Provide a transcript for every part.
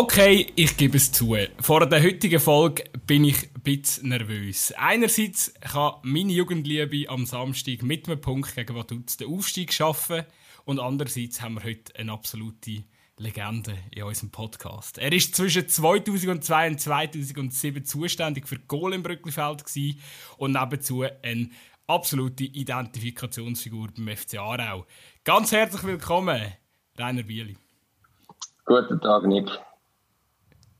Okay, ich gebe es zu. Vor der heutigen Folge bin ich ein bisschen nervös. Einerseits kann meine Jugendliebe am Samstag mit einem Punkt gegen Vaduz den Aufstieg schaffen und andererseits haben wir heute eine absolute Legende in unserem Podcast. Er ist zwischen 2002 und 2007 zuständig für Goal im Brücklifeld und nebenzu eine absolute Identifikationsfigur beim FC Aarau. Ganz herzlich willkommen, Rainer Bieli. Guten Tag, Nick.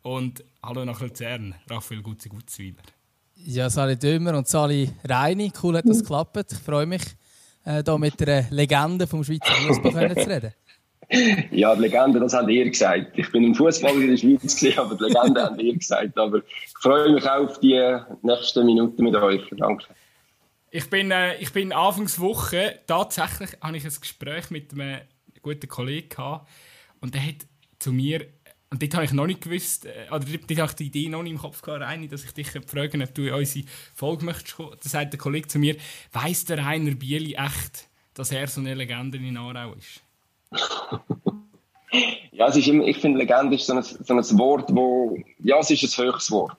Und hallo nach Luzern, Raphael Gutzi-Gutzweiler. Ja, Sali Dömer und Sali Reini. Cool, hat das geklappt. Ich freue mich, äh, hier mit einer Legende vom Schweizer Fußball zu reden. Ja, die Legende, das habt ihr gesagt. Ich bin im Fußball in der Schweiz, gewesen, aber die Legende habt ihr gesagt. Aber ich freue mich auch auf die nächsten Minuten mit euch. Danke. Ich bin, äh, ich bin Anfangswoche tatsächlich habe ich ein Gespräch mit einem guten Kollegen gehabt, und der hat zu mir und dort habe ich noch nicht gewusst, äh, oder dort habe ich die Idee noch nicht im Kopf gehabt, Reini, dass ich dich fragen ob du in unsere Folge möchtest. Da sagt der Kollege zu mir, weiss der Rainer Bieli echt, dass er so eine Legende in Aarau ist? ja, es ist immer, ich finde, Legende ist so ein, so ein Wort, wo, ja, es ist ein höchstes Wort.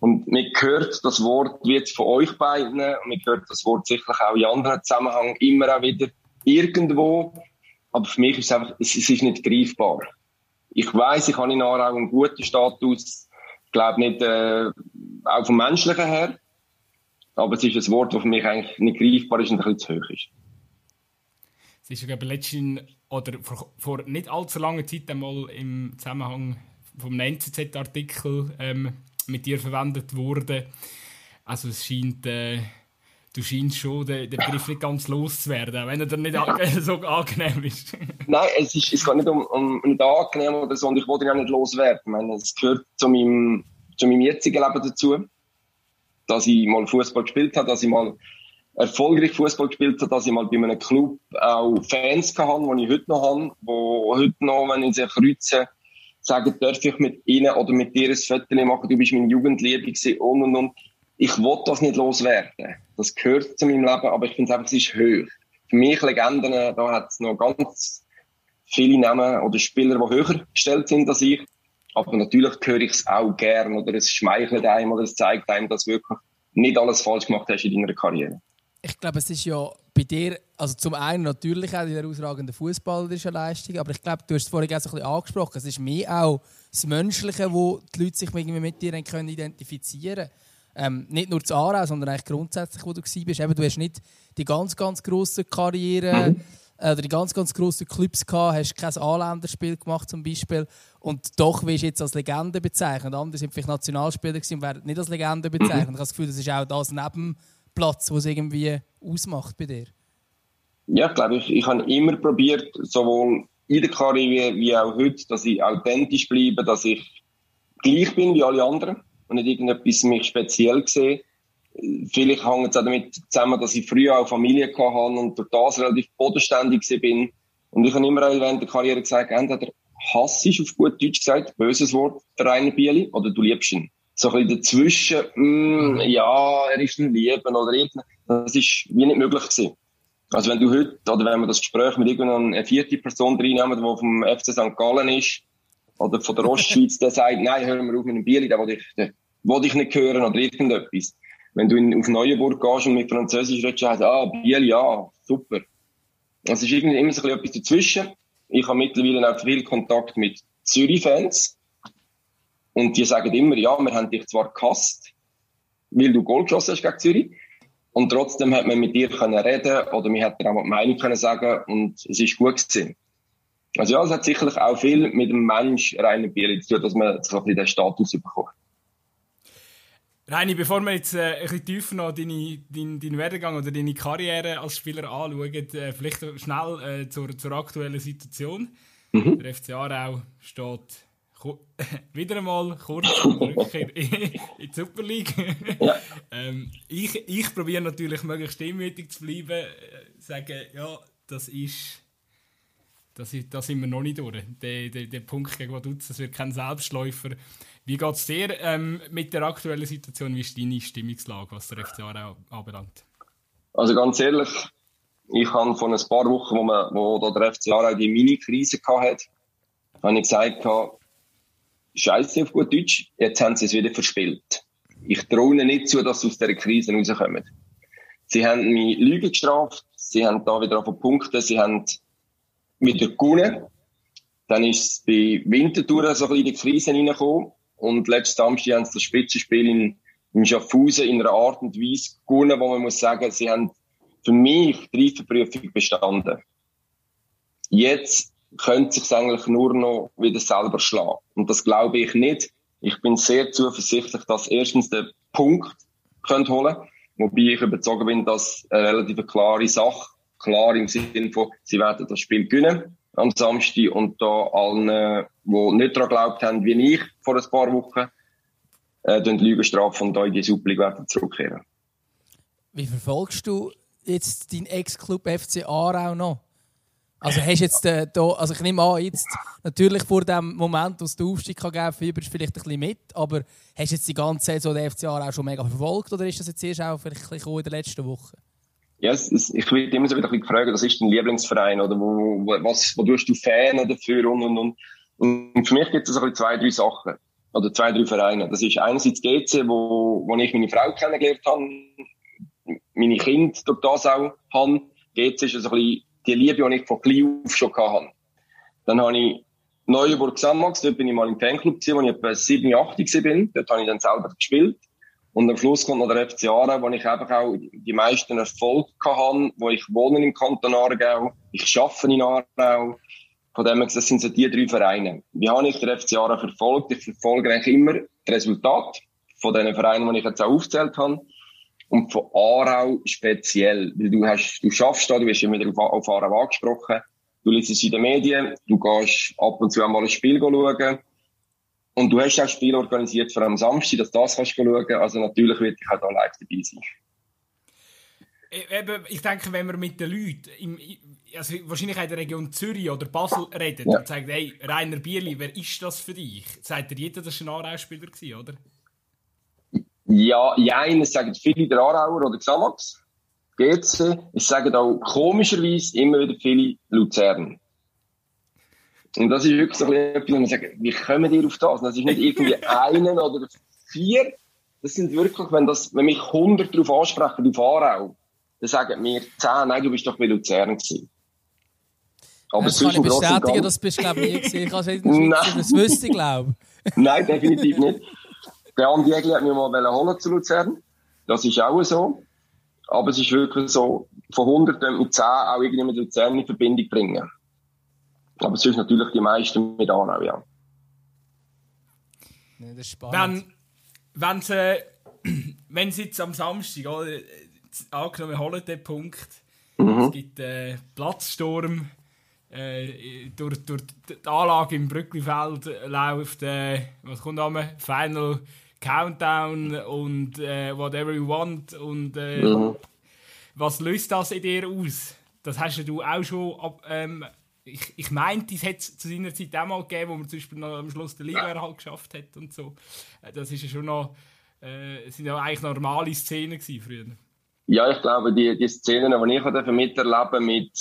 Und man hört das Wort jetzt von euch beiden und man hört das Wort sicherlich auch in anderen Zusammenhängen immer auch wieder irgendwo. Aber für mich ist es einfach, es, es ist nicht greifbar. Ich weiß, ich habe in Aarau einen guten Status. Ich glaube nicht, äh, auch vom Menschlichen her. Aber es ist ein Wort, das für mich eigentlich nicht greifbar ist und ein bisschen zu hoch ist. Es ist, ich, letztens oder vor, vor, nicht allzu langer Zeit einmal im Zusammenhang vom NZZ-Artikel ähm, mit dir verwendet worden. Also es scheint... Äh, du scheinst schon den, den Begriff nicht ganz loszuwerden, wenn er dir nicht so angenehm ist. Nein, es, ist, es geht nicht um, um nicht angenehm oder so, und ich wollte ihn auch nicht loswerden. Ich meine, es gehört zu meinem, zu meinem jetzigen Leben dazu, dass ich mal Fußball gespielt habe, dass ich mal erfolgreich Fußball gespielt habe, dass ich mal bei einem Club auch Fans hatte, die ich heute noch habe, wo heute noch, wenn ich sie kreuze, sagen, darf ich mit ihnen oder mit dir ein Foto machen, du bist meine Jugendliebe gewesen und und und ich will das nicht loswerden. Das gehört zu meinem Leben, aber ich finde einfach, es ist höher. Für mich Legenden, da hat es noch ganz viele Namen oder Spieler, die höher gestellt sind als ich. Aber natürlich höre ich es auch gern oder es schmeichelt einem oder es zeigt einem, dass du wirklich nicht alles falsch gemacht hast in deiner Karriere. Ich glaube, es ist ja bei dir, also zum einen natürlich auch die herausragende fußballerische Leistung, aber ich glaube, du hast es vorhin auch so ein bisschen angesprochen, es ist mehr auch das Menschliche, wo die Leute sich mit dir identifizieren können. Ähm, nicht nur zu Aarau, sondern eigentlich grundsätzlich, wo du warst. Eben, du hast nicht die ganz, ganz grosse Karriere mhm. äh, oder die ganz, ganz grossen Clubs gehabt, hast kein Anländerspiel gemacht zum Beispiel und doch wirst du jetzt als Legende bezeichnet. Andere sind vielleicht Nationalspieler und werden nicht als Legende bezeichnet. Mhm. Ich habe das Gefühl, das ist auch das Nebenplatz, was es irgendwie ausmacht bei dir. Ja, ich glaube, ich, ich habe immer probiert, sowohl in der Karriere wie auch heute, dass ich authentisch bleibe, dass ich gleich bin wie alle anderen und nicht irgendetwas mich speziell gesehen. Vielleicht hängt es auch damit zusammen, dass ich früher auch Familie hatte und durch das relativ bodenständig bin. Und ich habe immer während der Karriere gesagt, entweder Hass ist auf gut Deutsch gesagt, böses Wort, der Rainer Bieli, oder du liebst ihn. So ein bisschen dazwischen, mm, ja, er ist ein Lieben oder irgendwas. Das ist wie nicht möglich gewesen. Also wenn du heute, oder wenn wir das Gespräch mit irgendeiner vierten Person reinnehmen, die vom FC St. Gallen ist, oder von der Ostschweiz, der sagt, nein, hören wir auf mit dem Bieli, den will ich, den will ich nicht hören oder irgendetwas. Wenn du in, auf Neuenburg gehst und mit Französisch redest, heißt ah, Biel, ja, super. Es ist irgendwie immer so ein bisschen etwas dazwischen. Ich habe mittlerweile auch viel Kontakt mit Zürich-Fans. Und die sagen immer, ja, wir haben dich zwar gehasst, weil du Gold geschossen hast gegen Zürich. Und trotzdem hat man mit dir reden oder hat dir auch mal die Meinung sagen und es ist gut gewesen. Also ja, es hat sicherlich auch viel mit dem Mensch reinen Bier zu tun, dass man so ein bisschen den Status bekommt. Reini, bevor wir jetzt äh, ein bisschen tiefer noch deinen dein, dein Werdegang oder deine Karriere als Spieler anschauen, äh, vielleicht schnell äh, zur, zur aktuellen Situation. Mhm. Der FC Aarau steht wieder einmal kurz Rückkehr in die Super League. ja. ähm, ich ich probiere natürlich möglichst stimmwürdig zu bleiben, äh, sagen, ja, das ist das, da sind wir noch nicht durch. Der, der, der Punkt gegen Vaduz, das wird kein Selbstläufer. Wie geht es dir ähm, mit der aktuellen Situation? Wie ist deine Stimmungslage, was der FC anbelangt? Also ganz ehrlich, ich habe vor ein paar Wochen, wo, man, wo der FC Aarau die Mini-Krise hatte, habe ich gesagt, scheiße auf gut Deutsch, jetzt haben sie es wieder verspielt. Ich traue ihnen nicht zu, dass sie aus dieser Krise rauskommen. Sie haben mich Lüge gestraft, sie haben da wieder auf Punkte, sie haben wieder gewonnen. Dann ist es bei Winterthur so ein bisschen in die Krise reingekommen. Und letzten Samstag haben sie das Spitzenspiel in, in Schaffhausen in einer Art und Weise gewonnen, wo man muss sagen, sie haben für mich die Reifenprüfung bestanden. Jetzt könnte sich eigentlich nur noch wieder selber schlagen. Und das glaube ich nicht. Ich bin sehr zuversichtlich, dass erstens der Punkt holen, wobei ich überzeugt bin, dass eine relativ klare Sache, klar im Sinne von, sie werden das Spiel gewinnen am Samstag und da allen, die nicht daran geglaubt haben, wie ich vor ein paar Wochen, äh, die Lügenstrafe und da in die League werden zurückkehren. Wie verfolgst du jetzt deinen Ex-Club FC Aarau noch? Also hast jetzt äh, da, also ich nehme an, jetzt natürlich vor dem Moment, wo es den Aufstieg kann geben, fieberst vielleicht ein bisschen mit, aber hast du jetzt die ganze Saison der FC Aarau schon mega verfolgt oder ist das jetzt erst auch vielleicht in der letzten Woche? Ja, es, es, ich werde immer so wieder ein gefragt, was ist dein Lieblingsverein oder wo, was, wo tust du Fan dafür und, und, und. Und für mich gibt es so zwei, drei Sachen oder zwei, drei Vereine. Das ist einerseits GC, wo, wo ich meine Frau kennengelernt habe, meine Kinder durch das auch habe. GC ist so ein bisschen die Liebe, die ich von klein auf schon hatte. Dann habe ich Neuenburg Samax, dort bin ich mal im Fanclub gewesen, wo ich etwa 7, 8 bin. Dort habe ich dann selber gespielt. Und am Schluss kommt noch der FC Aarau, wo ich einfach auch die meisten Erfolge hatte, wo ich wohne im Kanton Aargau, ich arbeite in Aargau. Von dem her, das sind so die drei Vereine. Wie habe ich den FC Aarau verfolgt? Ich verfolge eigentlich immer das Resultat von den Vereinen, die ich jetzt auch aufgezählt habe. Und von Aarau speziell. Weil du hast, du schaffst da, du wirst immer auf, auf Aarau angesprochen. Du liest es in den Medien, du gehst ab und zu einmal ein Spiel schauen. Und du hast auch Spiel organisiert für am Samstag, dass du das kannst schauen. Also natürlich wird ich auch da live dabei sein. Eben, ich denke, wenn man mit den Leuten, im, also wahrscheinlich in der Region Zürich oder Basel redet ja. und sagt, hey, Rainer Bierli, wer ist das für dich? Sagt dir jeder, das war ein Aarau-Spieler, oder? Ja, ja, es sagen viele der Aarauer oder Xamax, GC. Es sagen auch komischerweise immer wieder viele Luzern. Und das ist wirklich so ein bisschen etwas, wo man sagt, wie kommen die auf das? Das ist nicht irgendwie einen oder vier. Das sind wirklich, wenn, das, wenn mich 100 darauf ansprechen, auf Aarau, dann sagen mir 10, nein, du bist doch bei Luzern gewesen. Aber das kann ich bestätigen, das bist du, glaube ich, nie gesehen. Ich kann es nicht das wüsste, glaube Nein, definitiv nicht. Der Andi Egli hat mich mal holen zu Luzern. Das ist auch so. Aber es ist wirklich so, von 100 mit 10 auch irgendwie mit Luzern in Verbindung bringen. Aber es ist natürlich die meisten mit Aarau, ja. ja das ist spannend. Wenn, sie, äh, wenn sie jetzt am Samstag, oder, angenommen, holen den Punkt, mhm. es gibt äh, Platzsturm, äh, durch, durch die Anlage im Brücklifeld läuft, äh, was kommt am Final Countdown und äh, Whatever You Want und äh, mhm. was löst das in dir aus? Das hast du auch schon ab, ähm, ich, ich meinte, es hätte es zu seiner Zeit auch mal gegeben, wo man zum Beispiel noch am Schluss der Liga halt geschafft hat und so. Äh, das ist ja schon noch, äh, sind ja eigentlich normale Szenen gewesen früher. Ja, ich glaube, die, die Szenen, die ich miterleben mit,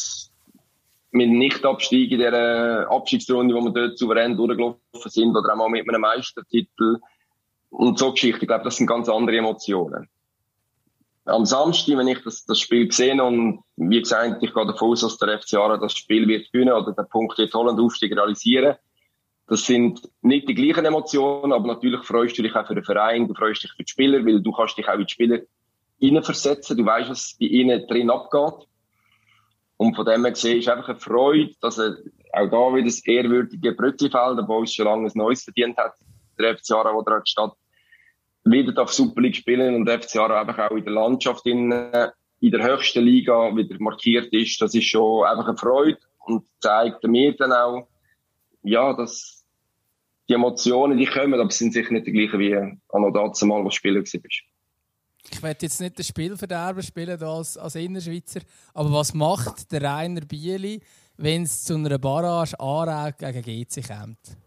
mit Nicht-Abstieg in dieser Abstiegsrunde, wo wir dort souverän durchgelaufen sind, oder auch mal mit einem Meistertitel, und so Geschichte. Ich glaube, das sind ganz andere Emotionen. Am Samstag, wenn ich das, das Spiel gesehen und wie gesagt, ich gehe davon aus, dass der FC Aarau das Spiel wird gewinnen oder den Punkt wird holen und Aufstieg realisieren. Das sind nicht die gleichen Emotionen, aber natürlich freust du dich auch für den Verein, du freust dich für die Spieler, weil du kannst dich auch in die Spieler hineinversetzen, du weißt, was bei ihnen drin abgeht. Und von dem her gesehen ist einfach eine Freude, dass er auch da wieder das ehrwürdige Brötchenfeld, obwohl es schon lange ein neues verdient hat, der FC Aarau, der da statt wieder auf Super League spielen und FC Aarau einfach auch in der Landschaft in, in der höchsten Liga wieder markiert ist, das ist schon einfach eine Freude und zeigt mir dann auch, ja, dass die Emotionen, die kommen, aber sind sicher nicht die gleichen wie an dazu mal, was Spieler war. Ich werde jetzt nicht das Spiel verderben spielen als, als Innerschweizer, aber was macht der Rainer Bieli, wenn es zu einer Barrage Aarau gegen GC kommt?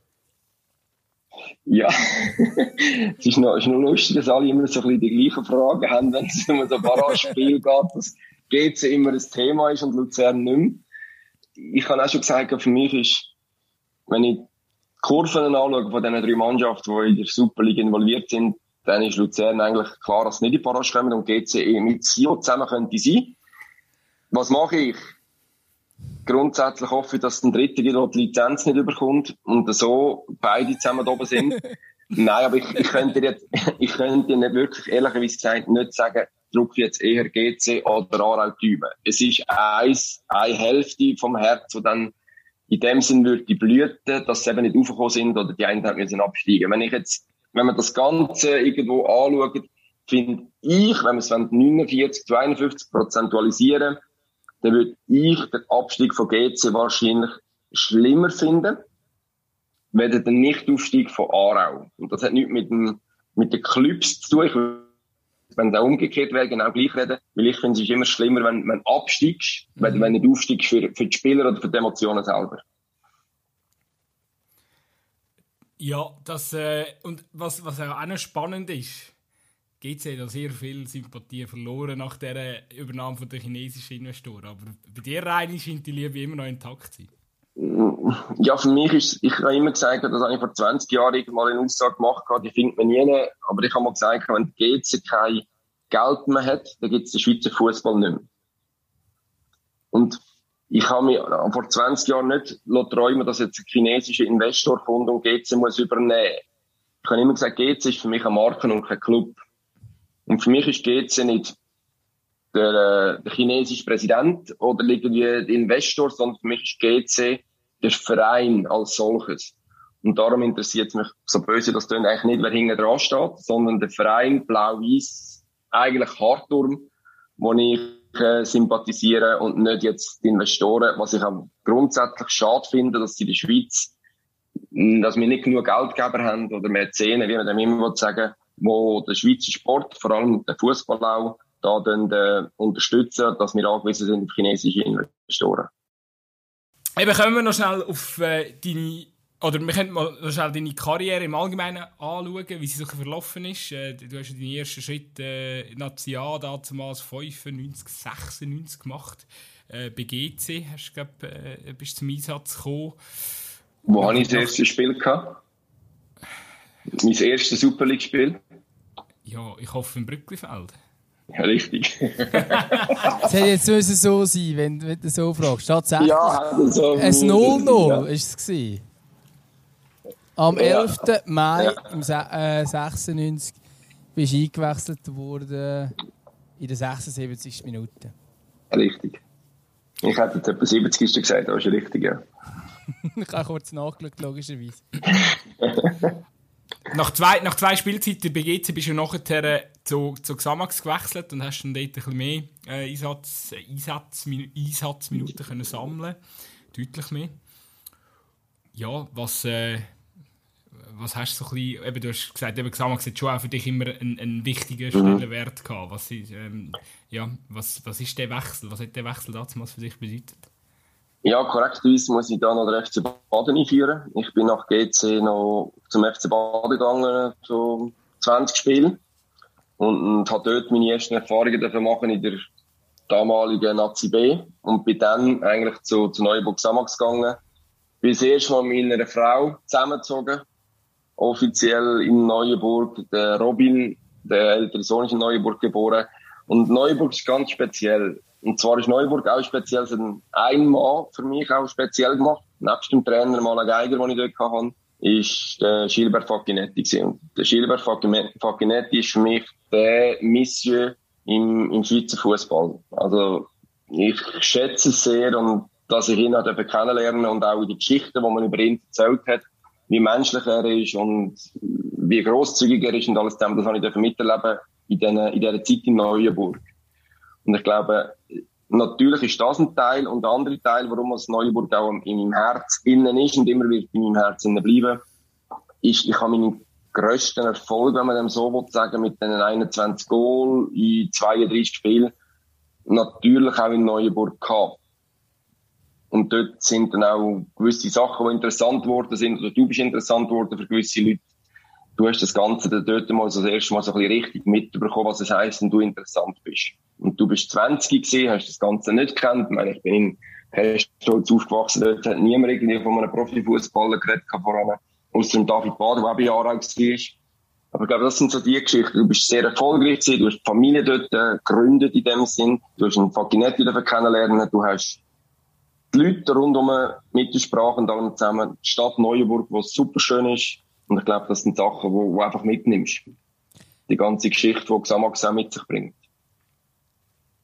Ja, es ist noch, ist noch lustig, dass alle immer so ein bisschen die gleichen Fragen haben, wenn es um so ein Barrage-Spiel geht, dass GC immer ein Thema ist und Luzern nicht mehr. Ich habe auch schon gesagt, für mich ist, wenn ich die Kurven anschaue von diesen drei Mannschaften, die in der Super League involviert sind, dann ist Luzern eigentlich klar, dass sie nicht in die Parage kommen und GC mit Sio zusammen könnte sein. Was mache ich? Grundsätzlich hoffe ich, dass der dritte wieder die Lizenz nicht überkommt und so beide zusammen oben sind. Nein, aber ich, ich könnte jetzt, ich könnte nicht wirklich, ehrlicherweise gesagt, nicht sagen, druck jetzt eher GC oder Aarau Tüben. Es ist eins, eine Hälfte vom Herz, wo dann in dem Sinn würde die Blüte, dass sie eben nicht aufgekommen sind oder die einen müssen absteigen. Wenn ich jetzt, wenn man das Ganze irgendwo anschaut, finde ich, wenn wir es 49 zu 51 prozentualisieren, dann würde ich den Abstieg von GC wahrscheinlich schlimmer finden weder den Nichtaufstieg von Aarau. Und das hat nichts mit, dem, mit den Clubs zu tun. Ich will, wenn der umgekehrt wäre, genau gleich reden. Weil ich finde, es ist immer schlimmer, wenn, wenn absteigst, mhm. wenn, wenn nicht aufsteigst für, für die Spieler oder für die Emotionen selber. Ja, das, äh, und was, was auch spannend ist, GC hat sehr viel Sympathie verloren nach der Übernahme von der chinesischen Investoren. Aber bei dir, Reini, scheint die Liebe immer noch intakt zu sein. Ja, für mich ist, ich habe immer gesagt, dass ich vor 20 Jahren mal eine Aussage gemacht habe, die findet man nie, aber ich habe mal gesagt, wenn die GC kein Geld mehr hat, dann gibt es den Schweizer Fußball nicht mehr. Und ich habe mir vor 20 Jahren nicht träumen dass jetzt ein chinesischer Investor kommt und GC muss übernehmen. Ich habe immer gesagt, GC ist für mich ein Marken und kein Club. Und für mich ist GC nicht der, äh, der chinesische Präsident oder irgendwie der Investor, sondern für mich ist GC der Verein als solches. Und darum interessiert es mich so böse, das eigentlich nicht, wer hinten dran steht, sondern der Verein Blau-Weiß, eigentlich Hartturm, wo ich äh, sympathisiere und nicht jetzt die Investoren, was ich auch grundsätzlich schade finde, dass sie in der Schweiz, dass wir nicht genug Geldgeber haben oder Mäzene, wie man dem immer sagen wo der Schweizer Sport, vor allem der Fußball auch, da dann, äh, unterstützen, dass wir angewiesen sind auf chinesische Investoren. Eben kommen wir noch schnell auf äh, deine oder wir können mal noch schnell deine Karriere im Allgemeinen anschauen, wie sie so verlaufen ist. Äh, du hast ja deinen ersten Schritt äh, National damals 95, 96 gemacht. Äh, bei GC hast du, glaub, äh, bist zum Einsatz gekommen. Wo habe ich das erste Spiel gehabt? Mein erstes Super League-Spiel? Ja, ich hoffe im Brücklifeld. Ja, richtig. Es hätte jetzt müssen so sein, wenn, wenn du so fragst. Tatsächlich. Ja, so ein 0-0 war es. Am 11. Ja. Mai ja. im äh, 96 bist du eingewechselt worden in der 76. Minute. Richtig. Ich hätte jetzt etwa 70. gesagt, aber ist richtig, ja. ich habe kurz nachgeschaut, logischerweise. nach, zwei, nach zwei Spielzeiten bei GC bist du nachher äh, zu, zu Xamax gewechselt und hast dann dort ein bisschen mehr äh, Einsatz, Einsatz, Einsatzminuten können sammeln Deutlich mehr. Ja, was, äh, was hast du so ein bisschen, eben, du hast gesagt, eben Xamax hat schon auch für dich immer einen, einen wichtigen Stellenwert gehabt. Was ist, ähm, ja, was, was ist der Wechsel? Was hat der Wechsel damals für dich bedeutet? Ja, korrekterweise muss ich da noch den FC Baden einführen. Ich bin nach GC noch zum FC Baden gegangen, so 20 Spiele. Und, und habe dort meine ersten Erfahrungen dafür machen in der damaligen Nazi B. Und bin dann eigentlich zu, zu Neuburg Samax gegangen. Bin das erste Mal mit einer Frau zusammengezogen. Offiziell in Neuenburg. Der Robin, der ältere Sohn ist in Neuenburg geboren. Und Neuburg ist ganz speziell. Und zwar ist Neuburg auch speziell, es hat ein Mann für mich auch speziell gemacht. Nebst dem Trainer Mala Geiger, den ich dort hatte, ist der Gilbert Facchinetti Und der Gilbert Facchinetti ist für mich der Monsieur im, im Schweizer Fußball. Also, ich schätze es sehr und dass ich ihn auch kennenlernen und auch die Geschichten, die man über ihn erzählt hat, wie menschlich er ist und wie grosszügig er ist und alles dem, das habe ich miterleben in dieser, in dieser Zeit in Neuenburg. Und ich glaube, natürlich ist das ein Teil und der andere Teil, warum das Neuburg auch in meinem Herz innen ist und immer wird in meinem Herz innen bleiben, ist, ich habe meinen grössten Erfolg, wenn man dem so will sagen, mit den 21 Goal in 32 Spielen, natürlich auch in Neuburg gehabt. Und dort sind dann auch gewisse Sachen, die interessant geworden sind, oder du bist interessant geworden für gewisse Leute. Du hast das Ganze dann dort mal so das erste Mal so ein bisschen richtig mitbekommen, was es heisst, wenn du interessant bist. Und du bist 20 gewesen, hast das Ganze nicht gekannt. Ich meine, ich bin in Herstolz aufgewachsen, dort hat niemand irgendwie von einem Profifußballer geredet voran. Außer dem David Bader, der auch bei Aarau war. Aber ich glaube, das sind so die Geschichten. Du bist sehr erfolgreich gewesen, du hast die Familie dort äh, gegründet in dem Sinn. Du hast einen Fakinetti kennenlernen, du hast die Leute rundum mitsprachen allem zusammen. Die Stadt Neuenburg, die super schön ist. Und ich glaube, das sind Sachen, die du einfach mitnimmst. Die ganze Geschichte, die Xamax auch mit sich bringt.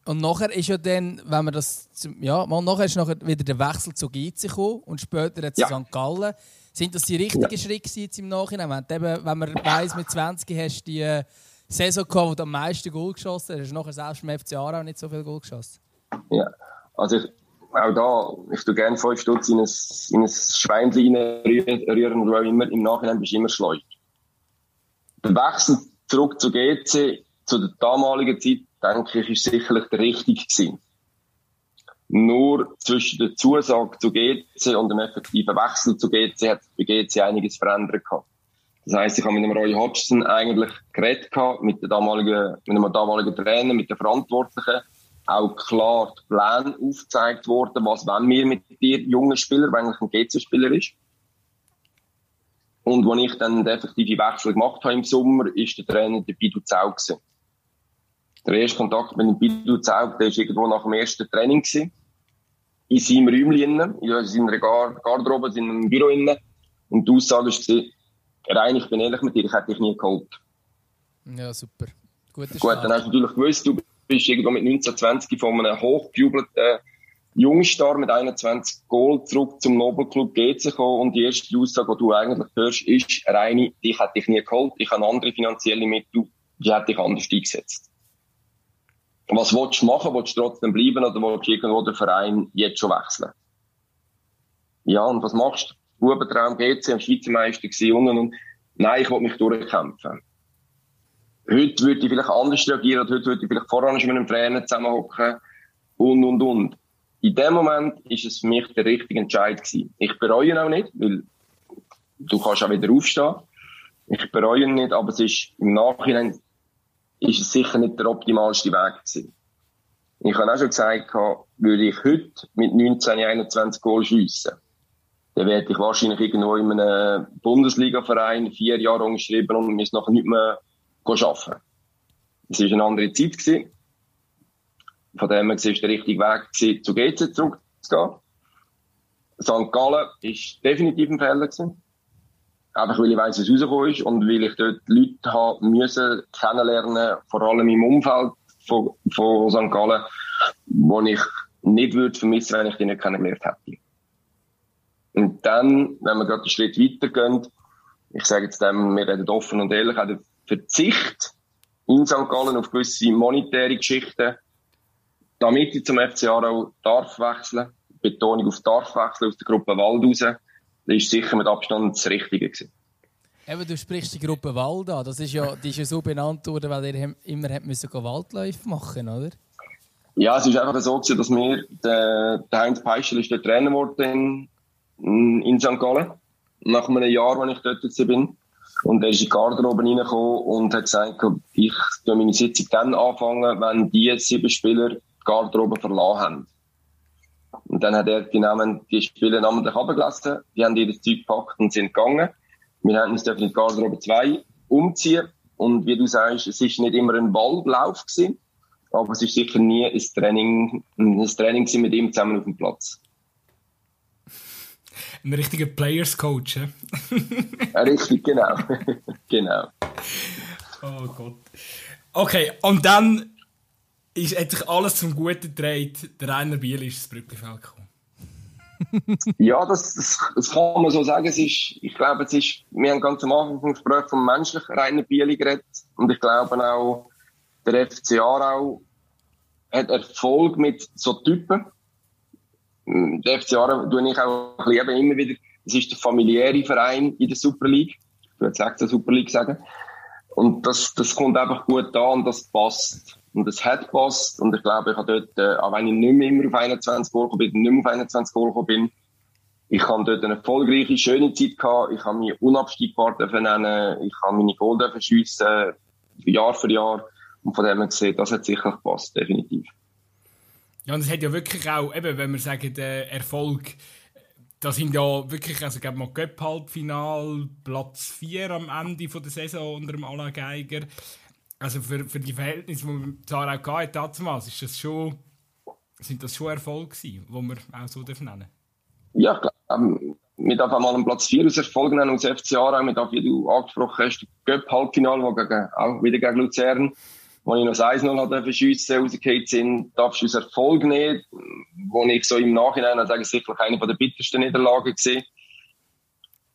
Und nachher ist ja dann, wenn man das, ja, mal nachher ist nachher wieder der Wechsel zu GC gekommen und später zu ja. St. Gallen. Sind das die richtigen ja. Schritte jetzt im Nachhinein? Wenn, eben, wenn man weiss, mit 20 hast du die äh, Saison gehabt, wo du am meisten Goal geschossen hast, hast du nachher selbst im FC Aarau nicht so viel Goal geschossen. Ja, also ich, auch da, ich tue gerne fünf Stutz in ein, in ein Schweinchen rühren, auch immer, im Nachhinein bist du immer schlecht. Der Wechsel zurück zu GC, zu der damaligen Zeit, denke ich, ist sicherlich der richtige gewesen. Nur zwischen der Zusage zu GC und dem effektiven Wechsel zu GC hat bei GC einiges verändert gehabt. Das heisst, ich habe mit dem Roy Hodgson eigentlich geredet gehabt, mit, der damaligen, mit dem damaligen Trainer, mit den Verantwortlichen, auch klar die Pläne aufgezeigt worden, was wenn wir mit dir jungen Spieler, wenn eigentlich ein GC-Spieler ist. Und als ich dann den effektiven Wechsel gemacht habe im Sommer, ist der Trainer der Bidu Zau gewesen. Der erste Kontakt mit dem Bidu Zau, der war irgendwo nach dem ersten Training gewesen. In seinem Räumchen, in seiner Garderobe, in seinem Büro innen. Und die Aussage war, Rein, ich bin ehrlich mit dir, ich hätte dich nie geholt. Ja, super. Gut, dann hast du natürlich gewusst, du bist irgendwo mit 19, 20 von einem hochgejubelten Jungstar mit 21 Goal zurück zum Nobelclub GC gekommen und die erste Aussage, die du eigentlich hörst, ist, Reini, dich hätte ich nie geholt, ich habe andere finanzielle Mittel, die hätte ich anders eingesetzt. Was willst du machen? Willst du trotzdem bleiben oder willst du irgendwo den Verein jetzt schon wechseln? Ja, und was machst du? Bubentraum GC, am Schweizer Meister gewesen, und nein, ich will mich durchkämpfen. Heute würde ich vielleicht anders reagieren, heute würde ich vielleicht voran mit einem Trainer zusammenhocken und, und, und. In dem Moment ist es für mich der richtige Entscheid gewesen. Ich bereue ihn auch nicht, weil du kannst auch wieder aufstehen. Ich bereue ihn nicht, aber es ist im Nachhinein ist es sicher nicht der optimalste Weg gewesen. Ich habe auch schon gesagt, würde ich heute mit 19, 21 Goal schiessen, dann werde ich wahrscheinlich irgendwo in einem Bundesliga-Verein vier Jahre umgeschrieben und muss nachher nicht mehr arbeiten. Es war eine andere Zeit. Gewesen. Von dem her war es der richtige Weg, gewesen, zu GC zurückzugehen. St. Gallen war definitiv ein Fehler. Gewesen. Einfach weil ich weiss, was rausgekommen ist und weil ich dort Leute haben müssen kennenlernen, vor allem im Umfeld von, von St. Gallen, die ich nicht würde vermissen, wenn ich die nicht kennengelernt hätte. Und dann, wenn wir gerade einen Schritt weitergehen, ich sage jetzt dem, wir reden offen und ehrlich, auch der Verzicht in St. Gallen auf gewisse monetäre Geschichten, damit ich zum FC Aarau darf wechseln, Betonung auf darf wechseln aus der Gruppe Wald raus, das ist sicher mit Abstand das Richtige gewesen. Eben, du sprichst die Gruppe Wald an. Das ist ja, die ist ja so benannt worden, weil ihr immer habt müssen Waldläufe machen oder? Ja, es ist einfach so gewesen, dass wir, der, der Heinz Peischel ist der Trainer geworden in St. Gallen. Nach einem Jahr, als ich dort war. Und er ist in die Garderobe reingekommen und hat gesagt, ich soll meine Sitzung dann anfangen, wenn die sieben Spieler die Garderobe verlassen haben. Und dann hat er die, Namen, die Spieler namentlich abgelassen, die haben ihr Zeug gepackt und sind gegangen. Wir haben uns in die Garderobe 2 umziehen. Und wie du sagst, es ist nicht immer ein Waldlauf gewesen, aber es ist sicher nie ein Training, ein Training mit ihm zusammen auf dem Platz ein richtiger Players Coach. Richtig, genau. genau. Oh Gott. Okay, und dann ist, hat sich alles zum Guten gedreht. Der Rainer Biel ist ins Brückenfeld gekommen. ja, das, das, das, kann man so sagen. Es ist, ich glaube, es ist, wir haben ganz am Anfang vom Gespräch vom menschlichen Rainer Biel geredet. Und ich glaube auch, der FC Aarau hat Erfolg mit so Typen. Der FC Aarau tue ich auch ein immer wieder. Es ist der familiäre Verein in der Super League. Ich würde jetzt der Super League sagen. Und das, das kommt einfach gut an und das passt. Und es hat passt. Und ich glaube, ich habe dort, äh, auch wenn ich nicht mehr immer auf 21 Goal bin, nicht mehr auf 21 Goal bin, ich habe dort eine erfolgreiche, schöne Zeit gehabt. Ich habe mich unabstiegbar nennen. Ich habe meine Goal schiessen, Jahr für Jahr. Und von dem her gesehen, das hat sicher gepasst, definitiv. Ja, und es hat ja wirklich auch, eben, wenn wir sagen, der Erfolg, da sind ja wirklich, also gab mal Göpp-Halbfinal, Platz 4 am Ende von der Saison unter dem Alain Geiger. Also für, für die Verhältnisse, die man Zara auch hatte, damals, ist das schon, sind das schon Erfolge die man auch so nennen Ja, klar. Ähm, wir dürfen mal einen Platz 4 aus Erfolg nennen aus FC Aarau. Wir dürfen, wie du angesprochen hast, Göpp-Halbfinal, wo gegen, auch wieder gegen Luzern wo ich noch 1-0 hatte schiessen, rausgefallen sind, darfst du aus Erfolg nehmen, wo ich so im Nachhinein sage, sicherlich eine der bittersten Niederlagen gesehen.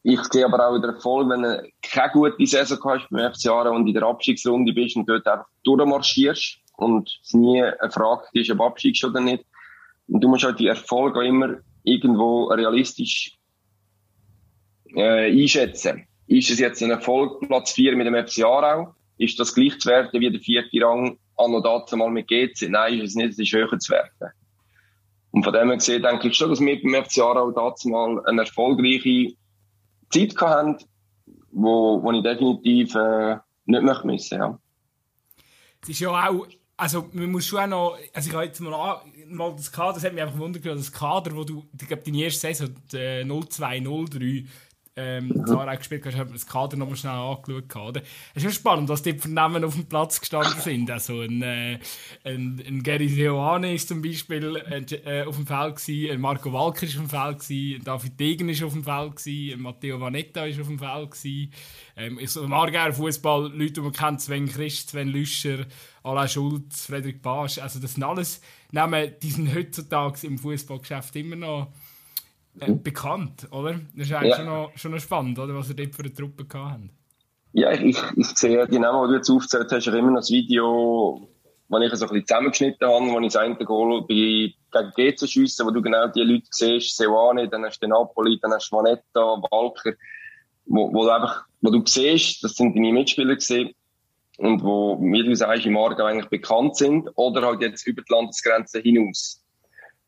Ich sehe aber auch den Erfolg, wenn du keine gute Saison hast beim FC Aarau und in der Abstiegsrunde bist und dort einfach durchmarschierst und es nie eine Frage ist, ob Abstieg oder nicht. Und du musst halt die Erfolge auch immer irgendwo realistisch äh, einschätzen. Ist es jetzt ein Erfolg, Platz 4 mit dem FC Aarau? ist das gleich zu werten wie der vierte Rang anno dazu mal mit GC? Nein, ist es nicht, es ist höher zu werten. Und von dem her gesehen denke ich schon, dass wir beim FC Aarau dazu mal eine erfolgreiche Zeit gehabt haben, wo, wo ich definitiv äh, nicht möchte missen, ja. Es ist ja auch, also man muss schon auch noch, also ich habe jetzt mal, mal das Kader, das hat mich einfach wundert, das Kader, wo du, ich glaube, deine erste Saison, äh, 0203, ähm, mhm. Zara gespielt hast, hat man das Kader nochmal schnell angeschaut. Oder? Es ist schon spannend, was die für Namen auf dem Platz gestanden sind. Also ein, äh, ein, ein Gary Seoane ist zum Beispiel äh, auf dem Feld gewesen, ein Marco Walker ist auf dem Feld gewesen, ein David Degen ist auf dem Feld gewesen, ein Matteo Vanetta ist auf dem Feld gewesen. Ähm, so im Aargauer Fußball, Leute, die man kennt, Sven Christ, Sven Lüscher, Alain Schulz, Frederik Basch, also das sind alles Namen, die sind heutzutage im Fußballgeschäft immer noch äh, bekannt, oder? Das ist eigentlich ja. schon, noch, schon noch spannend, oder? was ihr dort für eine Truppe hatten. Ja, ich, ich sehe die Namen, die du jetzt aufgezählt hast, immer noch das Video, das ich so ein bisschen zusammengeschnitten habe, wo ich das eine Goal bei, gegen GC schiesse, wo du genau die Leute siehst, Seoane, dann hast du Napoli, dann hast du Vanetta, Walker, wo, wo du einfach, wo du siehst, das sind deine Mitspieler gesehen, und wo, wie du sagst, im Aargau eigentlich bekannt sind, oder halt jetzt über die Landesgrenze hinaus.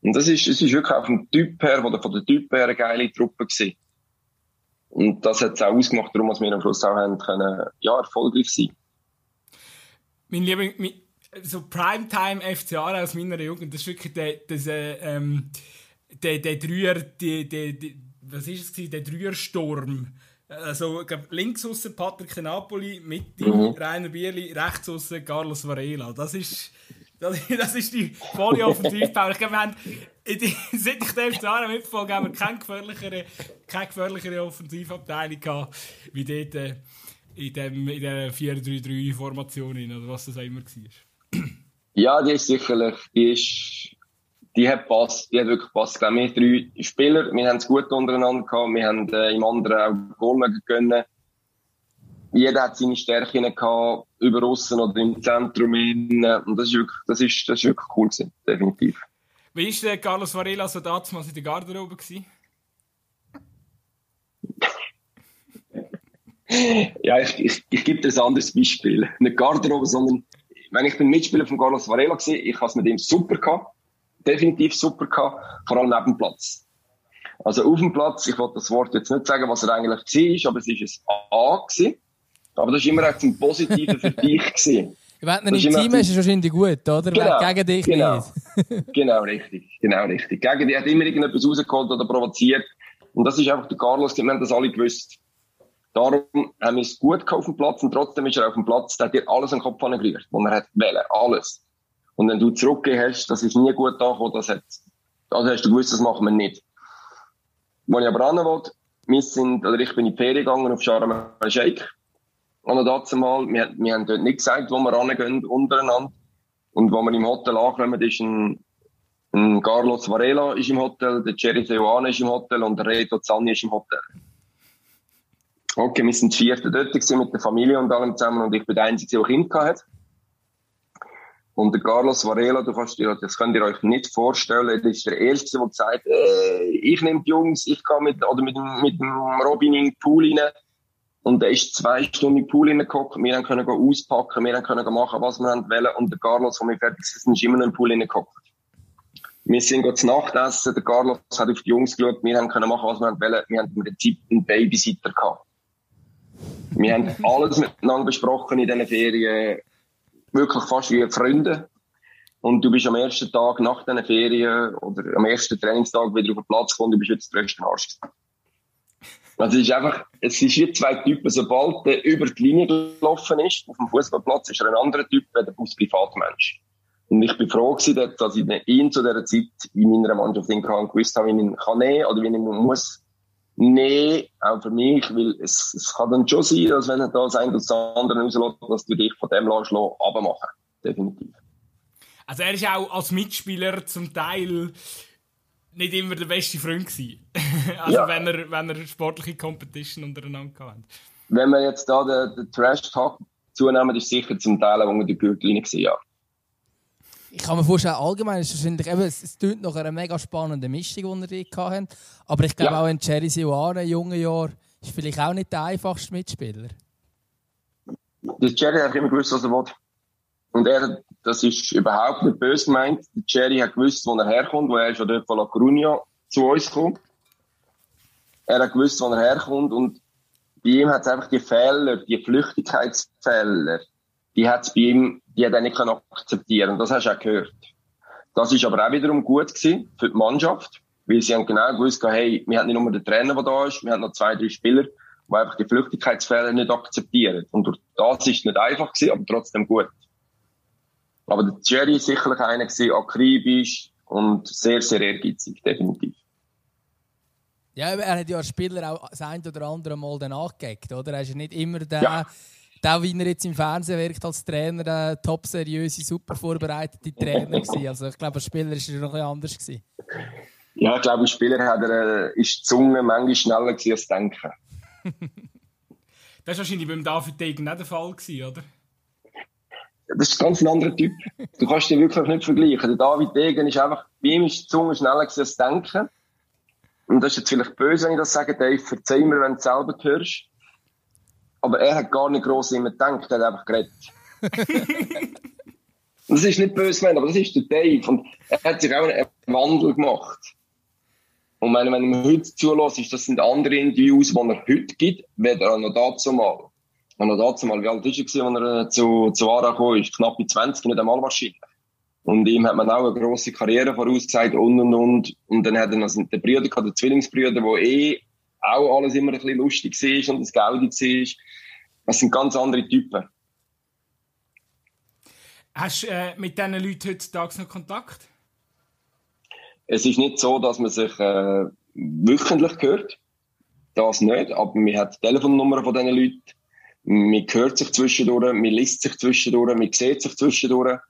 Und das ist, es ist wirklich auch vom Typ her, oder von der Typ her eine geile Truppe gewesen. Und das hat es auch ausgemacht, darum, dass wir am Schluss auch haben können, ja, erfolgreich sein. Mein Lieber, mein, so Primetime FCA aus meiner Jugend, das ist wirklich der, das, äh, ähm, der, der Dreier, die, die, die, was ist es der Dreiersturm. Also, links außen Patrick Napoli, Mitte mhm. Rainer Bierli, rechts außen Carlos Varela. Das ist, das, das ist die volle Offensivpower. Ich glaube, wir haben, seit ich den FCA mitverfolgt haben wir keine gefährlichere, keine gefährlichere Offensivabteilung gehabt, wie dort äh, in, dem, in der 4-3-3-Formation oder was das auch immer war. Ja, die ist sicherlich, die ist, die hat passt, die hat wirklich passt. Ich glaube, wir drei Spieler, wir haben es gut untereinander gehabt, wir haben äh, im anderen auch Goal gönnen jeder hat seine Stärken gehabt, über außen oder im Zentrum hin. Und das ist wirklich, das ist, das ist wirklich cool gewesen, definitiv. Wie war der Carlos Varela so damals in der Garderobe? Gewesen? ja, ich, ich, ich gebe dir ein anderes Beispiel. Nicht Garderobe, sondern wenn ich bin Mitspieler von Carlos Varela war, ich habe es mit ihm super gehabt. Definitiv super gehabt. Vor allem neben dem Platz. Also auf dem Platz, ich wollte das Wort jetzt nicht sagen, was er eigentlich war, aber es war ein A gewesen. Aber das war immer auch zum Positiven für dich. Gewesen. Wenn du im Team ist es wahrscheinlich gut, oder? Genau, Gegen dich genau, nicht. genau, richtig. Genau, richtig. Gegen dich hat immer irgendetwas rausgeholt oder provoziert. Und das ist einfach der Carlos, wir haben das alle gewusst. Darum haben wir es gut auf dem Platz und trotzdem ist er auf dem Platz, der hat dir alles an den Kopf angerührt, wo man hat wählen, alles. Und wenn du zurückgehen hast, das ist nie gut da das hat, also hast du gewusst, das machen wir nicht. Wo ich aber ran will, wir sind, oder ich bin in die Ferien gegangen auf Sharm el-Sheikh an dazu. Wir, wir haben dort nicht gesagt, wo wir rangehen untereinander. Und wo wir im Hotel ankommen, ist ein, ein Carlos Varela ist im Hotel, der Jerry Seoane ist im Hotel und der Reto Zanni ist im Hotel. Okay, wir sind vierte dort mit der Familie und allem zusammen und ich bin der Einzige, der Kind hatte. Und der Carlos Varela, du kannst dir, das könnt ihr euch nicht vorstellen, das ist der Erste, der hat, äh, ich nehme die Jungs, ich gehe mit, oder mit, mit dem Robin in den Pool rein und er ist zwei Stunden im Pool hineingeguckt. Wir können auspacken, wir können machen, was wir wollen. Und der Carlos, als wir fertig sind, ist immer noch im Pool hineingeguckt. Wir sind zu Nacht essen. Der Carlos hat auf die Jungs geschaut. Wir können machen, was wir wollen. Wir haben im Prinzip einen Babysitter gehabt. Wir haben alles miteinander besprochen in diesen Ferien. Wirklich fast wie Freunde. und du bist am ersten Tag nach diesen Ferien oder am ersten Trainingstag wieder auf den Platz gekommen, du bist jetzt der größte Arsch Also es ist einfach, es ist hier zwei Typen. Sobald der über die Linie gelaufen ist, auf dem Fußballplatz, ist er ein anderer Typ als Privatmensch. Und ich bin froh gewesen, dass ich ihn zu dieser Zeit in meiner Mannschaft kann, gewusst habe, wie ich ihn kann nehmen oder wie ich ihn muss nehmen, auch für mich, weil es, es kann dann schon sein, dass wenn er da eine oder das andere rauslässt, dass du dich von dem lässt, abmachen. Definitiv. Also er ist auch als Mitspieler zum Teil nicht immer der beste Freund gewesen. also ja. wenn, er, wenn er sportliche Competition untereinander hatte. Wenn wir jetzt da den, den Trash-Talk zunehmen, ist sicher zum Teil, wo wir die Gürtel gesehen ja. Ich kann mir vorstellen, allgemein ist wahrscheinlich, eben, es, es klingt nach einer mega spannenden Mischung, die ihr hatten. Aber ich glaube ja. auch in Jerry Siwane, jungen Jahren, ist vielleicht auch nicht der einfachste Mitspieler. Der Jerry hat immer gewusst, was er will. Und er, das ist überhaupt nicht böse gemeint. Der Jerry hat gewusst, wo er herkommt, wo er ja dort von La Coruña zu uns gekommen. Er hat gewusst, wo er herkommt und bei ihm hat es einfach die Fehler, die Flüchtigkeitsfehler, die hat es bei ihm, die hat er nicht akzeptieren. Das hast du auch gehört. Das ist aber auch wiederum gut gewesen für die Mannschaft, weil sie haben genau gewusst, hey, wir haben nicht nur den Trainer, der da ist, wir haben noch zwei, drei Spieler, die einfach die Flüchtigkeitsfehler nicht akzeptieren. Und durch das ist es nicht einfach gewesen, aber trotzdem gut. Aber der Jerry ist sicherlich einer gewesen, akribisch und sehr, sehr ehrgeizig, definitiv. Ja, er hat ja als Spieler auch das ein oder andere Mal dann angegeben, oder? Er ist nicht immer der, ja der, wie er jetzt im Fernsehen wirkt als Trainer, der top seriöse, super vorbereitete Trainer gewesen. Also ich glaube, als Spieler war er noch ein anders gewesen. Ja, ich glaube, als Spieler hat er, äh, ist die Zunge manchmal schneller gewesen als Denken. das war wahrscheinlich beim David Degen nicht der Fall gewesen, oder? Das ist ganz ein anderer Typ. Du kannst dich wirklich nicht vergleichen. Der David Degen ist einfach, bei ihm ist die Zunge schneller als Denken. Und das ist jetzt vielleicht böse, wenn ich das sage, Dave. Verzeih mir, wenn du es selber hörst. Aber er hat gar nicht groß immer gedacht, er hat einfach geredet. das ist nicht böse gemeint, aber das ist der Dave. Und er hat sich auch einen Wandel gemacht. Und wenn, wenn man heute zulässt, das sind andere Interviews, die er heute gibt, weder er noch dazu mal. Und noch dazu mal, wie alt war er, als er zu, zu Ara kam? Ist knapp 20, nicht einmal wahrscheinlich. Und ihm hat man auch eine grosse Karriere vorausgesagt und und und. Und dann hat er noch den Brüder gehabt, den Zwillingsbrüder, der eh auch alles immer ein bisschen lustig war und das Geld war. Das sind ganz andere Typen. Hast du äh, mit diesen Leuten heutzutage noch Kontakt? Es ist nicht so, dass man sich äh, wöchentlich hört. Das nicht. Aber man hat die Telefonnummer von diesen Leuten. Man hört sich zwischendurch, man liest sich zwischendurch, man sieht sich zwischendurch.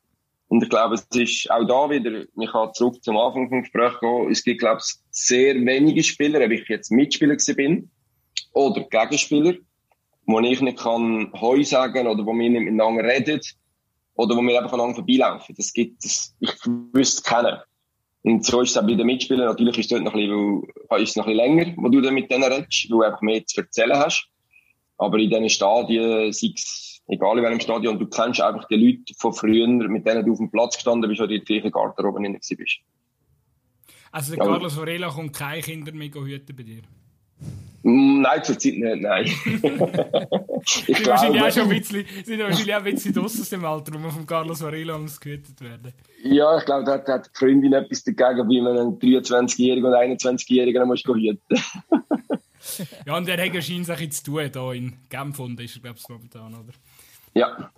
Und ich glaube, es ist auch da wieder, ich kann zurück zum Anfang des Gesprächs gehen, es gibt, glaube ich, sehr wenige Spieler, ob ich jetzt Mitspieler bin oder Gegenspieler, wo ich nicht kann Heu sagen oder wo wir nicht miteinander reden oder wo wir einfach aneinander vorbeilaufen. Das gibt es, ich wüsste kennen. Und so ist es auch bei den Mitspielern. Natürlich ist es dort noch ein bisschen, weil, ist es noch ein bisschen länger, wo du dann mit denen redest, weil du einfach mehr zu erzählen hast. Aber in diesen Stadien, sei es, egal in welchem Stadion, du kennst einfach die Leute von früher, mit denen du auf dem Platz gestanden bist oder in der gleichen Garderobe bist. Also der Carlos Varela kommt keine Kinder mehr hüten bei dir? Nein, zurzeit nicht, nein. ich sind, wahrscheinlich auch schon ein bisschen, sind wahrscheinlich auch ein bisschen aus dem Alter, wo man von Carlos Varela muss gehütet werden. Ja, ich glaube, da hat, hat die Freundin etwas dagegen, wie man einen 23-Jährigen und 21-Jährigen muss hüten Ja, und der hat wahrscheinlich sich zu tun, hier in Genf und ist er, glaube ich, momentan, oder? Ja.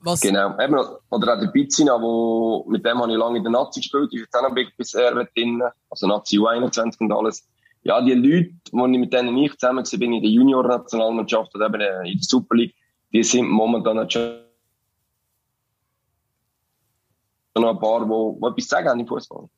Was? Genau. Eben, oder auch der Pizzina, wo, mit dem habe ich lange in der Nazi gespielt, ist jetzt auch noch bis er drin, also Nazi U21 und alles ja, die Leute, die mit denen ich zusammen war, bin in der Junior-Nationalmannschaft oder eben in der Super League, die sind momentan schon noch ein paar, die, die etwas sagen haben im Fußball.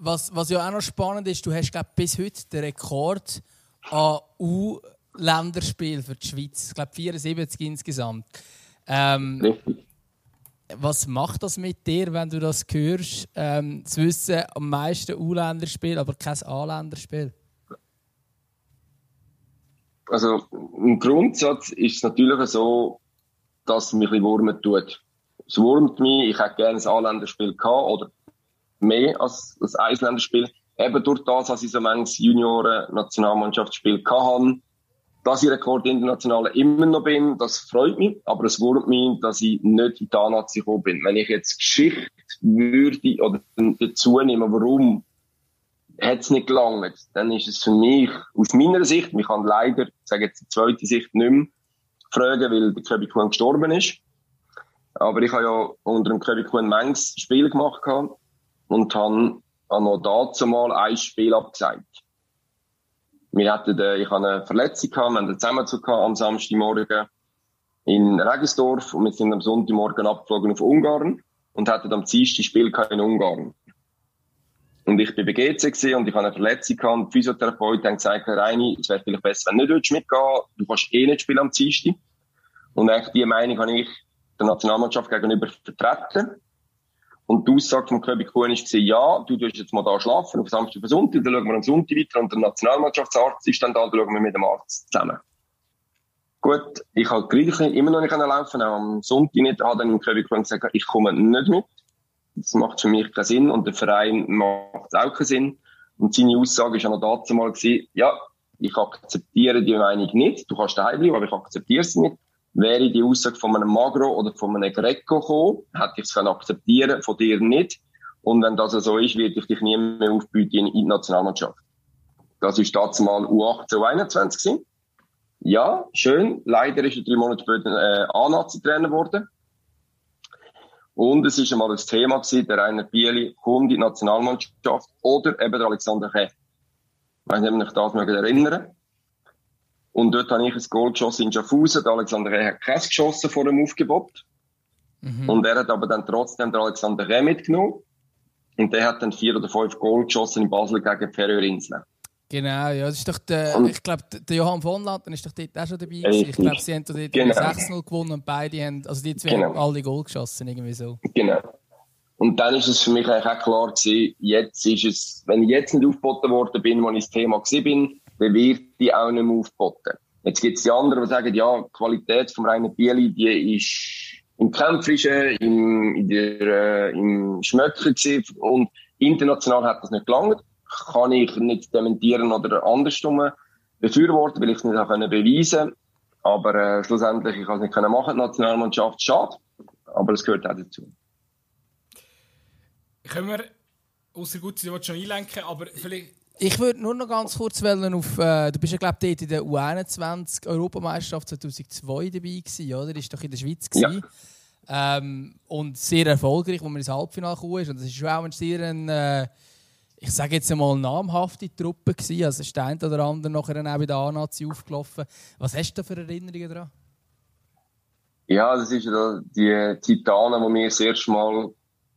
Was, was ja auch noch spannend ist, du hast glaub, bis heute den Rekord an U-Länderspielen für die Schweiz. Ich glaube 74 insgesamt. Ähm, Richtig was macht das mit dir, wenn du das hörst? Ähm, zu wissen, am meisten U-Länderspiel, aber kein A-Länderspiel? Also im Grundsatz ist es natürlich so, dass es mich ein wurmen tut. Es wurmt mich, ich hätte gerne ein A-Länderspiel gehabt oder mehr als ein Eisländerspiel. Eben durch das, dass ich so manches Junioren-Nationalmannschaftsspiel hatte, dass ich Rekord international immer noch bin, das freut mich, aber es wurmt mich, dass ich nicht in die A-Nazi gekommen bin. Wenn ich jetzt Geschichte würde oder dazu nehme, warum hat es nicht gelangt, dann ist es für mich, aus meiner Sicht, ich kann leider, ich sage jetzt die zweite Sicht nicht mehr, fragen, weil der Köbi Kuhn gestorben ist. Aber ich habe ja unter dem Köbi Kuhn manches Spiel gemacht und habe noch dazu mal ein Spiel abgesagt. Wir hatten, äh, ich hatte eine Verletzung gehabt, wir haben einen Zusammenzug gehabt am Samstagmorgen in Regensdorf und wir sind am Sonntagmorgen abgeflogen auf Ungarn und hatten am Dienstag Spiel in Ungarn. Und ich bin bei GC und ich hatte eine Verletzung gehabt und die Physiotherapeut hat gesagt, Herr Reini, es wäre vielleicht besser, wenn du nicht mitgehen du kannst eh nicht spielen am Dienstag. Und eigentlich diese Meinung habe ich der Nationalmannschaft gegenüber vertreten. Und die Aussage von Köbi Kuhn war, ja, du tust jetzt mal da schlafen, auf Samstag auf Sonntag, dann schauen wir am Sonntag weiter und der Nationalmannschaftsarzt ist dann da, dann schauen wir mit dem Arzt zusammen. Gut, ich habe gleich immer noch nicht laufen auch am Sonntag nicht, habe dann Köbi Kuhn gesagt, ich komme nicht mit. Das macht für mich keinen Sinn und der Verein macht auch keinen Sinn. Und seine Aussage war ja noch dazu mal gewesen, ja, ich akzeptiere die Meinung nicht, du kannst daheim bleiben, aber ich akzeptiere sie nicht. Wäre die Aussage von einem Magro oder von einem Greco gekommen, hätte ich es akzeptieren von dir nicht. Und wenn das so ist, werde ich dich nie mehr aufbieten in die Nationalmannschaft. Das dazu mal U18, U21 gewesen. Ja, schön. Leider ist er drei Monate später äh, A-Nazi-Trainer geworden. Und es ist einmal das Thema gewesen, der Rainer Bieli kommt in die Nationalmannschaft oder eben der Alexander Keh. Ich weiß nicht, ob ich das mögt erinnern. Und dort habe ich ein Goal geschossen in Schaffhausen. Der Alexander Reh hat keins geschossen vor dem Aufgebot. Mhm. Und er hat aber dann trotzdem den Alexander Reh mitgenommen. Und der hat dann vier oder fünf Goal geschossen in Basel gegen Färöerinseln. Genau, ja, das ist doch der, und, ich glaube, der Johann von Latten ist doch dort auch schon dabei gewesen. Ich glaube, sie haben dort genau. 6-0 gewonnen und beide haben, also die zwei genau. haben alle Goal geschossen, irgendwie so. Genau. Und dann ist es für mich eigentlich auch klar gewesen, jetzt ist es, wenn ich jetzt nicht aufgeboten worden bin, als ich das Thema gewesen bin, dann wird die auch nicht mehr aufgeboten. Jetzt gibt es die anderen, die sagen, ja, die Qualität vom reinen Bieli, die ist im Kämpferischen, im, äh, im Schmöcker und international hat das nicht gelangt. Kann ich nicht dementieren oder andersrum befürworten, weil ich es nicht auch beweisen konnte. Aber äh, schlussendlich, ich kann es nicht machen, die Nationalmannschaft schade, aber es gehört auch dazu. Können wir, außer gut, Sie schon einlenken, aber vielleicht ich würde nur noch ganz kurz wählen auf. Äh, du bist ja, glaube ich, in der U21 Europameisterschaft 2002 dabei gewesen, oder? Das war doch in der Schweiz. Ja. Ähm, und sehr erfolgreich, wo man ins Halbfinale gekommen ist. Und das war auch ein sehr, ein, äh, ich sage jetzt einmal, namhafte Truppe gewesen. Also ist der eine oder andere nachher auch bei der A-Nazi aufgelaufen. Was hast du da für Erinnerungen daran? Ja, das ist ja die Titanen, die mir das erste Mal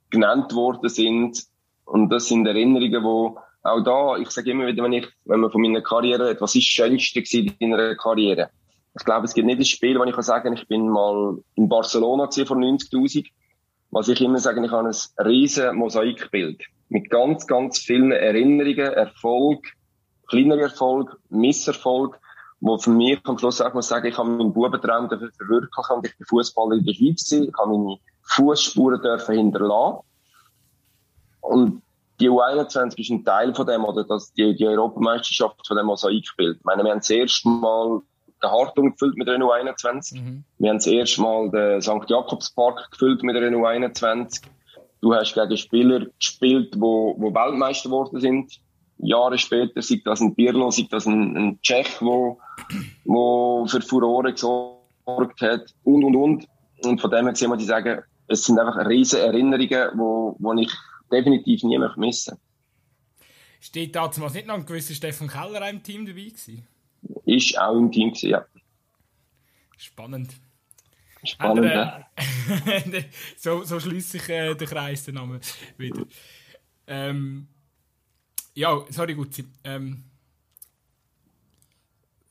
genannt worden sind. Und das sind Erinnerungen, die auch da, ich sage immer wieder, wenn ich, wenn man von meiner Karriere redet, was ist das Schönste in deiner Karriere? Ich glaube, es gibt nicht ein Spiel, wo ich kann sagen, ich bin mal in Barcelona vor 90.000. Was ich immer sage, ich habe ein riesen Mosaikbild. Mit ganz, ganz vielen Erinnerungen, Erfolg, kleinere Erfolg, Misserfolg, wo für mich am Schluss auch muss sagen, ich habe meinen Bubentraum dafür verwirklichen und ich bin Fußballer in der Schweiz gewesen, ich habe meine Fußspuren dürfen hinterlassen. Und die U21 ist ein Teil von dem, oder das, die, die Europameisterschaft von dem Mosaikbild. Ich meine, wir haben das erste Mal den Hartung gefüllt mit der U21. Mhm. Wir haben das erste Mal den St. Jakobspark gefüllt mit der U21. Du hast gegen Spieler gespielt, wo, wo Weltmeister geworden sind. Jahre später, sei das ein Pirlo, sei das ein, ein Tschech, wo, wo für Furore gesorgt hat und, und, und. Und von dem her sehen wir, die sagen, es sind einfach riesige Erinnerungen, wo, wo ich definitiv nie mehr missen. Steht damals nicht noch ein gewisser Stefan Keller im Team dabei gewesen? Ist auch im Team gewesen, ja. Spannend. Spannend, ja. so, so schließt sich äh, der Kreis der Name wieder. Ähm, ja, sorry, Gutzi. Ähm,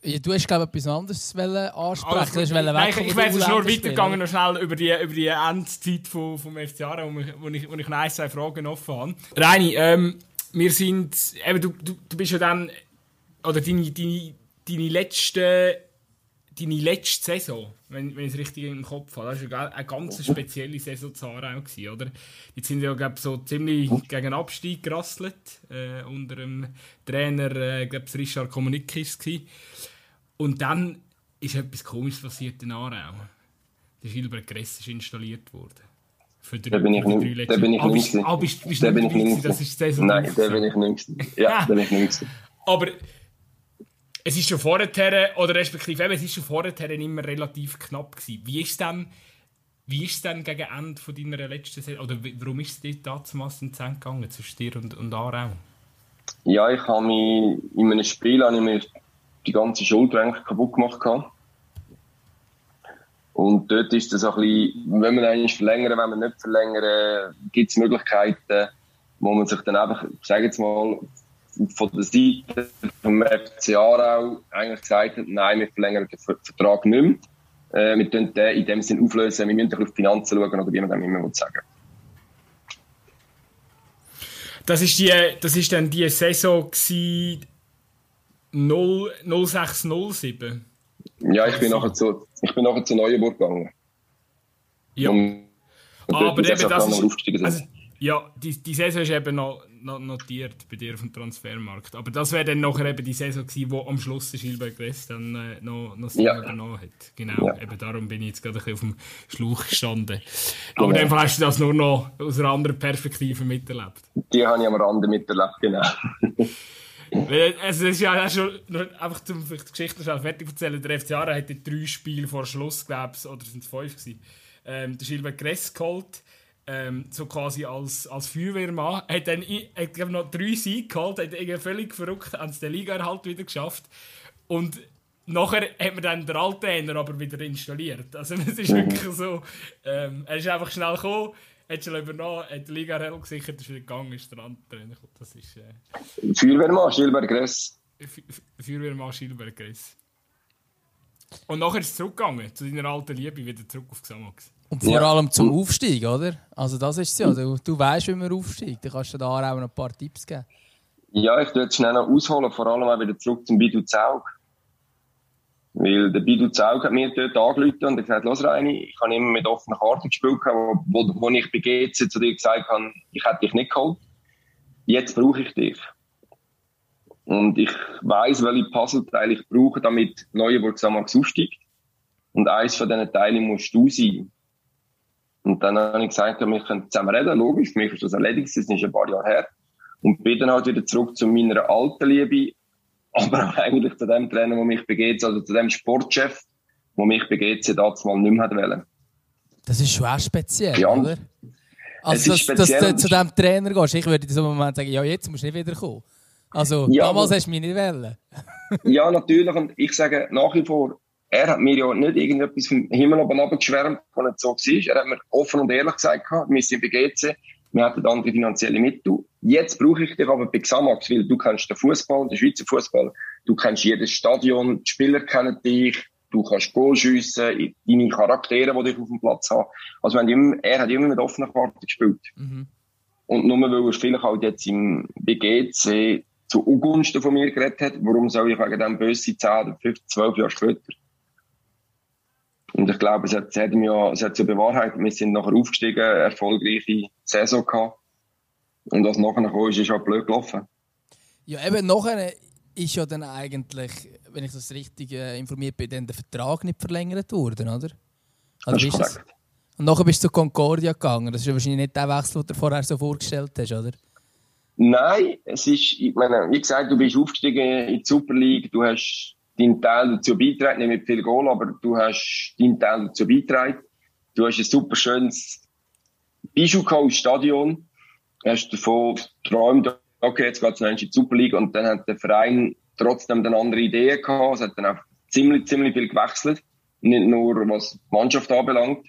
ja, du hast, glaube ich, etwas anderes ansprechen. Also, nein, weg, ich, ich wäre jetzt nur weitergegangen, noch schnell über die, über die Endzeit vom, vom FC Aarau, wo, wo, ich, wo ich noch ein, zwei Fragen offen habe. Reini, ähm, wir sind, eben, du, du, du bist ja dann, oder deine, deine, deine letzte, deine letzte Saison, wenn, wenn ich es richtig im Kopf habe, das war eine ganz spezielle Saison zu Aarau, oder? Jetzt sind ja, glaube so ziemlich gegen Abstieg gerasselt, äh, unter dem Trainer, äh, glaube Richard Kommunikis gewesen. Und dann ist etwas Komisches passiert in Aarau. Der Gilbert Gress ist installiert worden. Für drei, da bin ich nicht. Da bin ich nicht. Ah, bist, bist da bin ich nicht. Das ist Saison Nein, da bin ich nicht. Ja, da bin ich nicht. Aber es ist schon vorher, oder respektive es ist schon vorher immer relativ knapp gewesen. Wie ist es dann, wie ist es dann gegen Ende von deiner letzten Saison, oder warum ist es dir damals in den gegangen, zwischen dir und, und Aarau? Ja, ich habe mich, in einem Spiel habe ich mir die ganze Schulter eigentlich kaputt gemacht. Und dort ist das ein bisschen, wenn man eigentlich verlängern, wenn man nicht verlängern, gibt es Möglichkeiten, wo man sich dann einfach, ich sage jetzt mal, von der Seite vom FC Aarau eigentlich gesagt hat, nein, wir verlängern den Vertrag nicht mehr. Äh, wir können den in dem Sinn auflösen, wir müssen auf die Finanzen schauen, oder wie man dem immer sagen das ist, die, das ist dann die Saison 0607? Ja, ich bin, nachher zu, ich bin nachher zu Neuenburg gegangen. Ja. Und, und aber eben, das ist, also, ja, die, die Saison ist eben noch, noch notiert bei dir auf dem Transfermarkt. Aber das wäre dann nachher eben die Saison gewesen, wo am Schluss der Gilbert Gress dann äh, noch, noch ja. übernommen hat. Genau, ja. eben darum bin ich jetzt gerade ein bisschen auf dem Schlauch gestanden. Aber genau. dann hast du das nur noch aus einer anderen Perspektive miterlebt. Die habe ich am Rande miterlebt, genau. also das ist ja schon, einfach zum die Geschichte schnell fertig erzählen, der FC Aarau hatte drei Spiele vor Schluss, glaube ich, oder sind es fünf gewesen, ähm, der Gilbert Gress geholt, ähm, so quasi als, als Feuerwehrmann, hat dann hat, glaub, noch drei Siege geholt, hat irgendwie völlig verrückt, an der Liga halt wieder geschafft und nachher hat man dann den alten Trainer aber wieder installiert, also es ist mhm. wirklich so, ähm, er ist einfach schnell gekommen, hat schon übernommen, hat die Liga hell gesichert, ist wieder gegangen, ist der andere Trainer Das ist... Äh, Feuerwehrmann, Schilberg Gress. Feuerwehrmann, Schilberg Gress. Und nachher ist es zurückgegangen, zu deiner alten Liebe, wieder zurück auf Xamax. Und vor ja. allem zum Aufstieg, oder? Also das ist es ja, du, du weißt, wie man aufsteigt. Du kannst dir da auch noch ein paar Tipps geben. Ja, ich würde jetzt schnell noch ausholen, vor allem auch wieder zurück zum Bidu Zaug. Weil der Bidu Zaug hat mir dort angerufen und gesagt, los Reini, ich habe immer mit offenen Karten gespielt, wo, wo, wo ich bei GC zu dir gesagt habe, ich hätte dich nicht geholt. Jetzt brauche ich dich. Und ich weiss, welche Puzzleteile ich brauche, damit Neuenburg Samax aufsteigt. Und eins von diesen Teilen musst du sein. Und dann habe ich gesagt, ja, wir können zusammen reden, logisch, für mich ist das erledigt, das ist ein paar Jahre her. Und bin dann halt wieder zurück zu meiner alten Liebe, aber auch eigentlich zu dem Trainer, der mich GC, also zu dem Sportchef, der mich bei GC damals mal nicht mehr wollte. Das ist schon auch speziell, ja. oder? Also, dass, dass, du zu diesem Trainer gehst. Ich würde in so einem Moment sagen, ja, jetzt musst du nicht wieder kommen. Also, ja, damals hast du mich nicht wollen. ja, natürlich. Und ich sage nach wie vor, er hat mir ja nicht irgendetwas vom Himmel oben abgeschwärmt, was nicht so war. Er hat mir offen und ehrlich gesagt, wir sind bei GC, wir hatten andere finanzielle Mittel. Jetzt brauche ich dich aber bei Xamax, weil du kennst den Fußball, den Schweizer Fußball, du kennst jedes Stadion, die Spieler kennen dich, du kannst Goal schiessen, deine Charaktere, die dich auf dem Platz haben. Also wenn immer, er hat immer mit offenen Karten gespielt. Mhm. Und nur weil er vielleicht halt jetzt im BGC zu Ungunsten von mir geredet hat, warum soll ich wegen dem böse 10 15, 12 Jahre später und ich glaube, es hat, es hat, ja, es hat sich bewahrheitet. Wir sind nachher aufgestiegen, erfolgreiche Saison gehabt. Und was nachher kam, ist, ist auch blöd gelaufen. Ja, eben nachher ist ja dann eigentlich, wenn ich das richtig äh, informiert bin, dann der Vertrag nicht verlängert worden, oder? Also das ist korrekt. Und nachher bist du zu Concordia gegangen. Das ist ja wahrscheinlich nicht der Wechsel, den du vorher so vorgestellt hast, oder? Nein, es ist, ich meine, wie gesagt, du bist aufgestiegen in die Super League, du hast deinen Teil dazu beitragen, nicht mit viel Goal, aber du hast deinen Teil dazu beitragen. Du hast ein super schönes Bijou im Stadion, hast davon geträumt, okay, jetzt geht es noch in die Super League und dann hat der Verein trotzdem eine andere Idee gehabt, es hat dann auch ziemlich, ziemlich viel gewechselt, nicht nur was die Mannschaft anbelangt.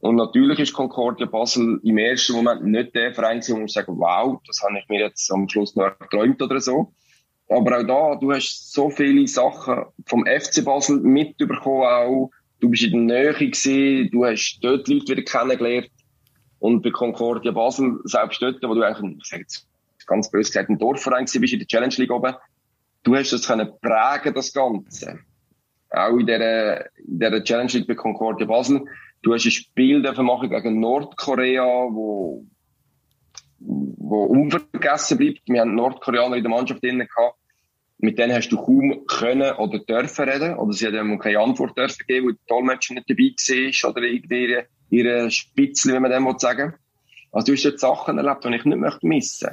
Und natürlich ist Concordia Basel im ersten Moment nicht der Verein, wo man sagen, wow, das habe ich mir jetzt am Schluss noch erträumt oder so. Aber auch da, du hast so viele Sachen vom FC Basel mitbekommen auch. Du bist in der Nähe gewesen, du hast dort Leute wieder kennengelernt. Und bei Concordia Basel, selbst dort, wo du eigentlich, ich sage jetzt ganz böse gesagt, ein Dorfverein bist in der Challenge League oben, du hast das können prägen, das Ganze. Auch in der, in der Challenge League bei Concordia Basel. Du hast ein Spiel machen gegen Nordkorea, wo, wo unvergessen bleibt. Wir haben Nordkoreaner in der Mannschaft drin gehabt. mit denen hast du kaum können oder dürfen reden, oder sie haben keine Antwort dürfen geben, weil der Dolmetscher nicht dabei war, oder irgendwie ihre, Spitzel, wie man dem sagen Also du hast jetzt Sachen erlebt, die ich nicht möchte missen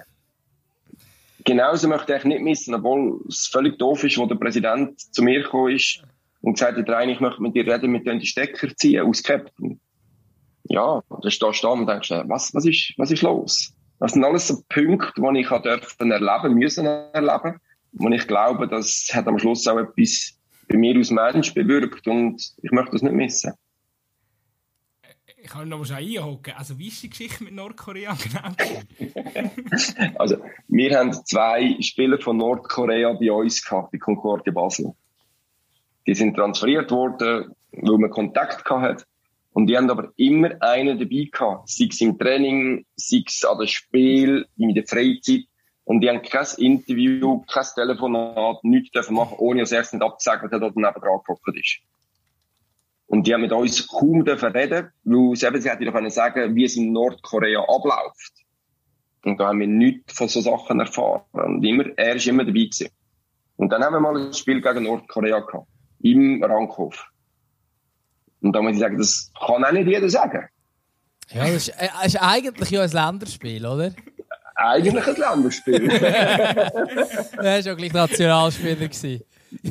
Genauso möchte ich nicht missen, obwohl es völlig doof ist, wo der Präsident zu mir gekommen ist und gesagt hat, rein, ich möchte mit dir reden, mit dir die Stecker ziehen, aus Captain. Ja, da stehst du da und denkst, was, was ist, was ist los? Das sind alles so Punkte, die ich dürfen erleben, müssen erleben, wo ich glaube, das hat am Schluss auch etwas bei mir als Mensch bewirkt und ich möchte das nicht missen. Ich kann noch mal einhocken. Also, wie ist die Geschichte mit Nordkorea genau? also, wir haben zwei Spieler von Nordkorea bei uns gehabt, bei Concordia Basel. Die sind transferiert worden, weil man Kontakt hatte. Und die haben aber immer einen dabei gehabt. Sei es im Training, sei es an dem Spiel, in der Freizeit. Und die haben kein Interview, kein Telefonat, nichts dürfen machen, ohne dass er nicht abgesagt hat oder neben dran gehockt ist. Und die haben mit uns kaum dürfen reden, weil sie, eben, sie hätten können sagen, wie es in Nordkorea abläuft. Und da haben wir nichts von so Sachen erfahren. Und immer, er ist immer dabei gewesen. Und dann haben wir mal ein Spiel gegen Nordkorea gehabt. Im Rankhof. Und da muss ich sagen, das kann auch nicht jeder sagen. Ja, das ist, äh, ist eigentlich ja ein Länderspiel, oder? Eigentlich ein Länderspiel. er war ja gleich Nationalspieler.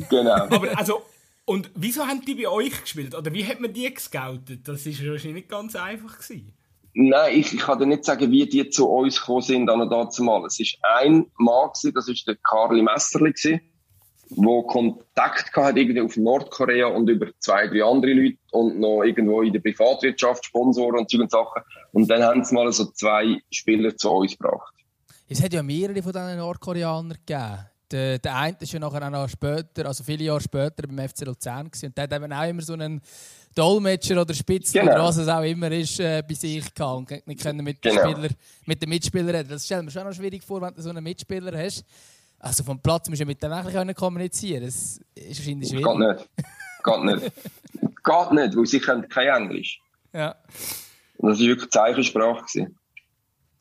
Genau. Aber also, und wieso haben die bei euch gespielt? Oder wie hat man die gescoutet? Das war wahrscheinlich nicht ganz einfach. Gewesen. Nein, ich, ich kann dir nicht sagen, wie die zu uns gekommen sind an dazu mal. Es war ein Mann, gewesen, das war der Karli Messerli, gewesen, wo Kontakt hatte irgendwie auf Nordkorea und über zwei, drei andere Leute und noch irgendwo in der Privatwirtschaft Sponsoren und solche Sachen. Und dann haben sie mal so zwei Spieler zu uns gebracht. Es hat ja mehrere von diesen Nordkoreanern gegeben. Der, der eine ist ja nachher auch noch später, also viele Jahre später beim FC Luzern gewesen. und der hat eben auch immer so einen Dolmetscher oder Spitzel genau. oder was es auch immer ist, äh, bei sich gehabt und nicht können mit, genau. Spieler, mit den Mitspielern reden. Das stellt mir schon noch schwierig vor, wenn du so einen Mitspieler hast. Also vom Platz musst du mit dem eigentlich kommunizieren. Das ist wahrscheinlich schwierig. Geht nicht. Geht nicht. Geht nicht, weil sie können kein Englisch. Ja. Und das war wirklich Zeichensprache.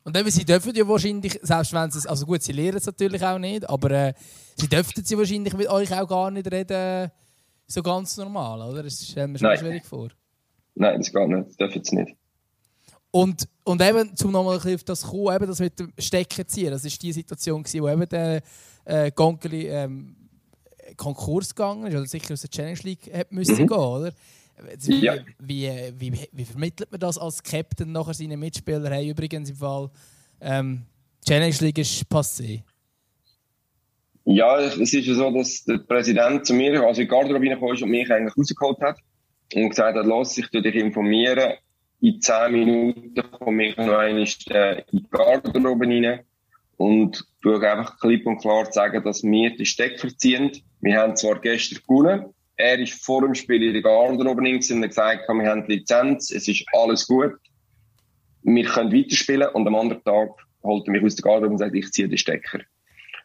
Und eben, sie dürfen ja wahrscheinlich, selbst wenn sie es, also gut, sie lernen es natürlich auch nicht, aber äh, sie dürften sie wahrscheinlich mit euch auch gar nicht reden, so ganz normal, oder? Das stellen wir schon Nein. schwierig vor. Nein, das geht nicht, das dürfen sie nicht. Und, und eben, um nochmal auf das kommen, eben das mit dem Stecken ziehen, das war die Situation, wo eben der äh, Gonkeli ähm, Konkurs gegangen ist, oder sicher aus der Challenge League hat müssen mhm. gehen, oder? Wie, ja. wie, wie, wie, vermittelt man das als Captain nachher seinen Mitspielern? Hey, übrigens im Fall ähm, Challenge League ist passé. Ja, es ist ja so, dass der Präsident zu mir, also in die Garderobe reingekommen ist und mich eigentlich rausgeholt hat und gesagt hat, los, ich dich informieren. In zehn Minuten komme ich noch einmal in die Garderobe rein und tue einfach klipp und klar sagen, dass wir den Stecker ziehen. Wir haben zwar gestern gewonnen, er ist vor dem Spiel in der Garderobe und hat gesagt, wir haben die Lizenz, es ist alles gut. Wir können weiterspielen und am anderen Tag holt er mich aus der Garderobe und sagt, ich ziehe den Stecker.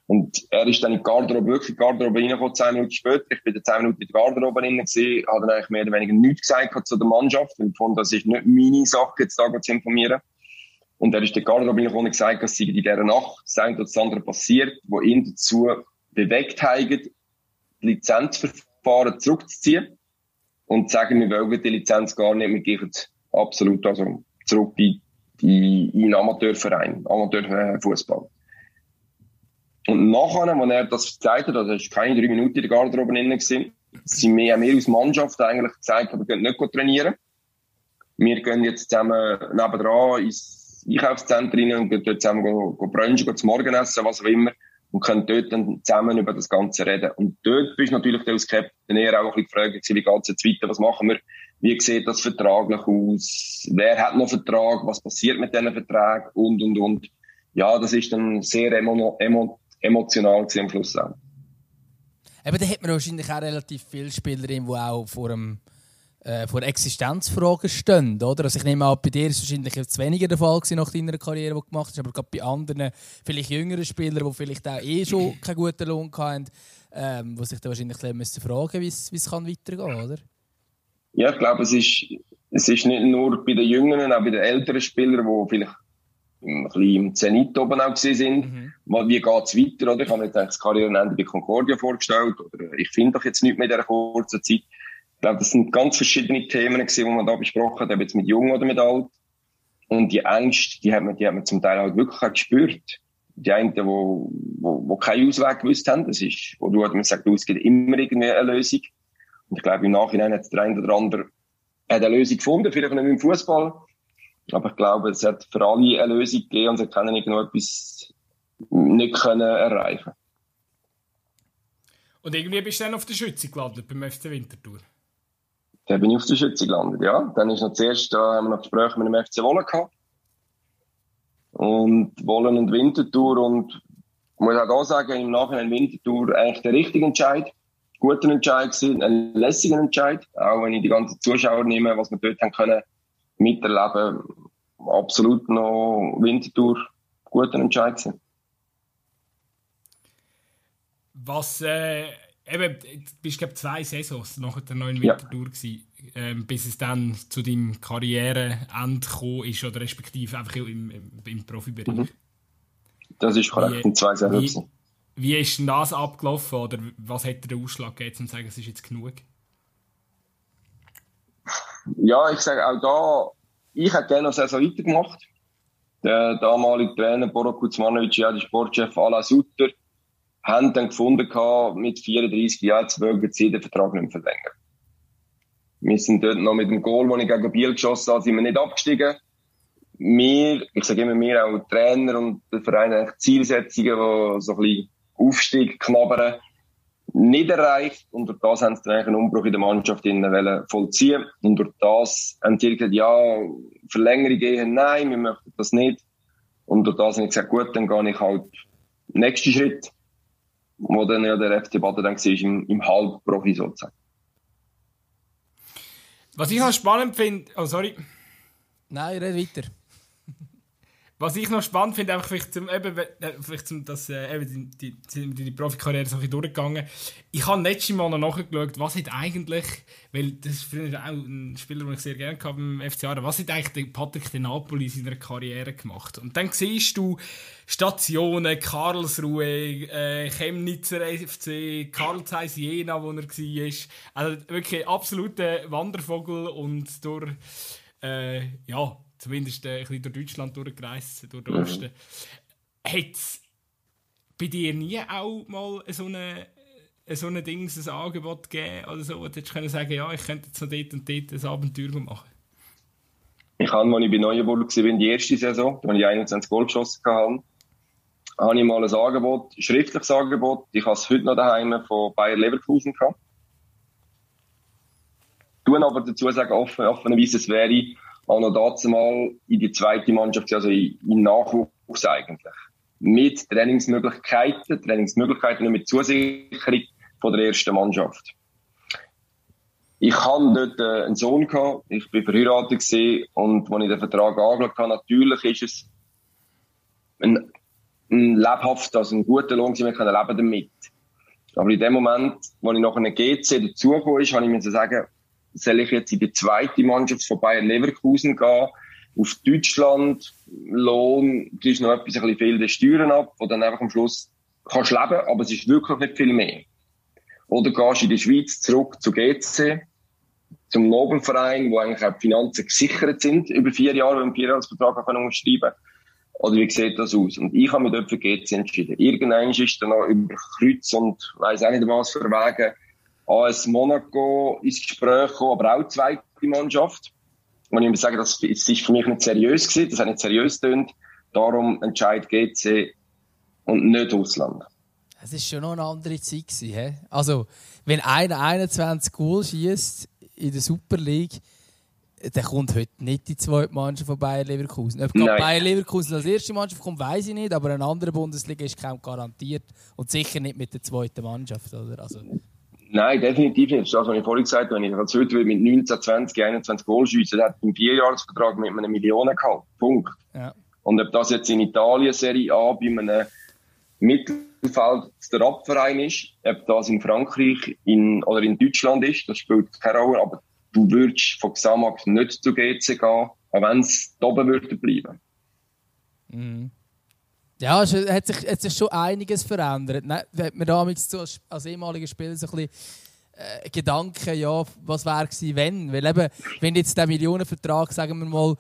Und er ist dann in die Garderobe, wirklich in die Garderobe reingekommen, zehn Minuten später. Ich bin dann zehn Minuten in der Garderobe rein gewesen, habe dann eigentlich mehr oder weniger nichts gesagt zu der Mannschaft. Und fand, das ist nicht meine Sache, jetzt da zu informieren. Und er ist in die Garderobe reingekommen und gesagt, dass sie in dieser Nacht das eine oder das andere passiert, wo ihn dazu bewegt haben, die Lizenzverfahren Verfahren zurückzuziehen und sagen, wir wollen die Lizenz gar nicht, wir gehen absolut also zurück in, in, in Amateurverein, Amateurfußball. Und nachher, als er das gezeigt hat, also es war keine drei Minuten in der Garderobe drin, gewesen, sind wir, wir als Mannschaft eigentlich gesagt, wir gehen nicht trainieren. Wir gehen jetzt zusammen nebenan ins Einkaufszentrum und gehen dort zusammen go, go brunchen, go zum Morgenessen, was auch immer und können dort dann zusammen über das Ganze reden. Und dort bist du natürlich als Captain eher auch ein bisschen gefragt, wie geht es jetzt weiter, was machen wir, wie sieht das vertraglich aus, wer hat noch Vertrag, was passiert mit diesen Verträgen und, und, und. Ja, das ist dann sehr emo emo emotional am Schluss auch. Eben, da hat man wahrscheinlich auch relativ viele Spielerinnen, die auch vor einem äh, vor Existenzfragen stehen. Oder? Also ich nehme an, bei dir ist es wahrscheinlich jetzt weniger der Fall nach deiner Karriere, die du gemacht hast, aber gerade bei anderen, vielleicht jüngeren Spielern, die vielleicht auch eh schon keinen guten Lohn hatten, ähm, die sich dann wahrscheinlich müssen fragen müssen, wie es weitergehen kann, oder? Ja, ich glaube, es ist, es ist nicht nur bei den Jüngeren, auch bei den älteren Spielern, die vielleicht ein bisschen im Zenit oben auch sind, mhm. wie geht es weiter, oder? Ich habe mir jetzt das Karrierenende bei Concordia vorgestellt, oder ich finde doch jetzt nichts mehr in dieser kurzen Zeit. Ich glaube, das sind ganz verschiedene Themen gewesen, die man da besprochen hat, ob jetzt mit Jung oder mit Alt. Und die Ängste, die hat man, die hat man zum Teil halt wirklich auch gespürt. Die einen, die, wo, wo, wo keinen Ausweg gewusst haben, das ist, wo du, man sagt, es gibt immer irgendwie eine Lösung. Und ich glaube, im Nachhinein hat der eine oder andere eine Lösung gefunden, vielleicht nicht im Fußball. Aber ich glaube, es hat für alle eine Lösung gegeben und sie können irgendetwas nicht können erreichen. Und irgendwie bist du dann auf der Schütze gelandet beim FC Winterthur? Dann bin ich auf der Schütze gelandet, ja. Dann ist noch zuerst, da haben wir noch Gespräche mit dem FC Wolle gehabt. Und Wollen und Winterthur und ich muss auch da sagen, im Nachhinein Winterthur eigentlich der richtige Entscheid. Guter Entscheid gewesen, ein lässiger Entscheid. Auch wenn ich die ganzen Zuschauer nehme, was wir dort haben können miterleben, absolut noch Winterthur guter Entscheid gewesen. Was, äh, eben, du bist, glaube zwei Saisons nach der neuen Wintertour ja. gewesen, ähm, bis es dann zu deinem Karriereende gekommen ist, oder respektive einfach im, im, im Profibereich. Mhm. Das ist korrekt, in zwei Saisons. Wie, wie ist denn das abgelaufen, oder was hat den Ausschlag gegeben, um zu sagen, es ist jetzt genug? Ja, ich sage auch da, ich hätte gerne noch Saison weitergemacht. Der damalige Trainer Boro Kuzmanovic, ja, der Sportchef Alain Sutter, haben dann gefunden, mit 34 Jahren zu mögen sie den Vertrag nicht mehr verlängern. Wir sind dort noch mit dem Goal, den ich gegen Biel geschossen habe, sind wir nicht abgestiegen. Wir, ich sage immer mehr auch Trainer und der Verein Zielsetzungen, die so ein bisschen Aufstieg knabbern, nicht erreicht. Und durch das haben sie dann einen Umbruch in der Mannschaft vollziehen Und durch das haben sie gesagt, ja, Verlängerung gehen, nein, wir möchten das nicht. Und durch das habe ich gesagt, gut, dann gehe ich halt nächsten Schritt wo dann ja der FC Baden dann war, im, im Halbprofi sozusagen. Was ich noch spannend finde, oh sorry. Nein, red weiter. Was ich noch spannend finde, einfach vielleicht zum, eben, äh, vielleicht zum, dass äh, eben die, die, die, Profikarriere so ein durchgegangen. Ich habe letztes Mal noch nachgeschaut, was hat eigentlich, weil das ist früher auch ein Spieler, den ich sehr gerne hatte beim FC Aarau, was hat eigentlich Patrick de Napoli in seiner Karriere gemacht? Und dann siehst du Stationen, Karlsruhe, äh, Chemnitzer FC, Karl Zeiss Jena, wo er war. Also wirklich absoluter Wandervogel und durch, äh, ja, zumindest äh, ein bisschen durch Deutschland durchgereist, durch den mhm. Osten. Hat es bei dir nie auch mal so eine so ein Ding, ein Angebot gegeben oder so, wo du jetzt können sagen, ja, ich könnte jetzt noch dort und dort ein Abenteuer machen? Ich habe, als ich bei Neuenburg war, die erste Saison, als ich 21 Goal geschossen habe, habe ich mal ein Angebot, ein schriftliches Angebot. Ich habe es heute noch daheim von Bayer Leverkusen gehabt. Ich tue aber dazu sagen, offen, offenerweise, es wäre auch noch dazu mal in die zweite Mannschaft, also in, Nachwuchs eigentlich. Mit Trainingsmöglichkeiten, Trainingsmöglichkeiten nicht mit Zusicherung von der ersten Mannschaft. Ich hatte dort äh, einen Sohn gehabt, ich bin verheiratet gewesen, und als ich den Vertrag angeschaut habe, natürlich ist es ein, ein lebhaft, also ein guter Lohn, wir können leben damit. Aber in dem Moment, wo ich nach einem GC dazugekommen ist, habe ich mir sagen, soll ich jetzt in die zweite Mannschaft von Bayern Leverkusen gehen, auf Deutschland, Lohn, du ist noch etwas, ein bisschen viel der Steuern ab, wo dann einfach am Schluss kannst leben, aber es ist wirklich nicht viel mehr. Oder gehst du in die Schweiz zurück zu GC, zum Nobelverein, wo eigentlich auch die Finanzen gesichert sind, über vier Jahre, wenn einen Vierjahresvertrag unterschreiben kann. Oder wie sieht das aus? Und ich habe mich dort für GC entschieden. Irgendwann ist dann noch über Kreuz und weiss auch nicht was für Wege AS Monaco ins Gespräch gekommen, aber auch zweite Mannschaft. Und ich muss sagen, das ist für mich nicht seriös gewesen, das hat nicht seriös getönt. Darum entscheidet GC und nicht Ausland. Es ist schon noch eine andere Zeit gewesen, he? Also, wenn einer 21 Goal schießt in der Super League, dann kommt heute nicht die zweite Mannschaft von Bayern Leverkusen. Ob Bayern Leverkusen als erste Mannschaft kommt, weiß ich nicht, aber eine andere Bundesliga ist kaum garantiert und sicher nicht mit der zweiten Mannschaft, oder? Also, Nein, definitiv nicht. Das, was ich vorhin gesagt habe, wenn ich als heute mit 19, 20, 21 Goal schiessen, dann hat einen Vierjahresvertrag mit einer Million gehabt. Punkt. Ja. Und ob das jetzt in Italien Serie A bei einem Mittelfeld der Abverein ist, ob das in Frankreich in, oder in Deutschland ist, das spielt keine Rolle, aber du würdest von Xamax nicht zu GC gehen, auch wenn es da oben würde bleiben. Mhm. Ja, es hat sich, hat sich schon einiges verändert. Ne? Hat man damals als, ehemaliger Spieler so ein bisschen äh, Gedanken, ja, was wäre gewesen, wenn? Weil eben, wenn jetzt der Millionenvertrag, sagen wir mal,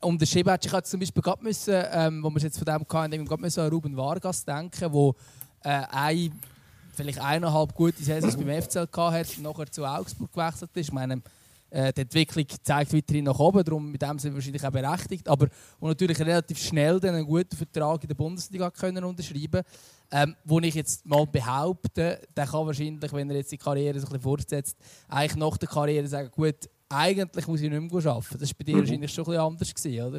unterschrieben hat, ich hätte zum Beispiel gerade müssen, ähm, wo wir jetzt von dem hatten, gerade müssen an Ruben Vargas denken, wo äh, ein, vielleicht eineinhalb gute Saisons beim FCL hatte nachher zu Augsburg gewechselt ist. Ich meine, äh, die Entwicklung zeigt weiterhin nach oben, darum mit dem sind wir wahrscheinlich auch berechtigt. Aber und natürlich relativ schnell dann einen guten Vertrag in der Bundesliga können unterschreiben ähm, wo ich jetzt mal behaupte, der kann wahrscheinlich, wenn er jetzt die Karriere so ein bisschen fortsetzt, eigentlich nach der Karriere sagen, gut, eigentlich muss ich nicht mehr arbeiten. Das war bei dir mhm. wahrscheinlich schon ein bisschen anders, gewesen, oder?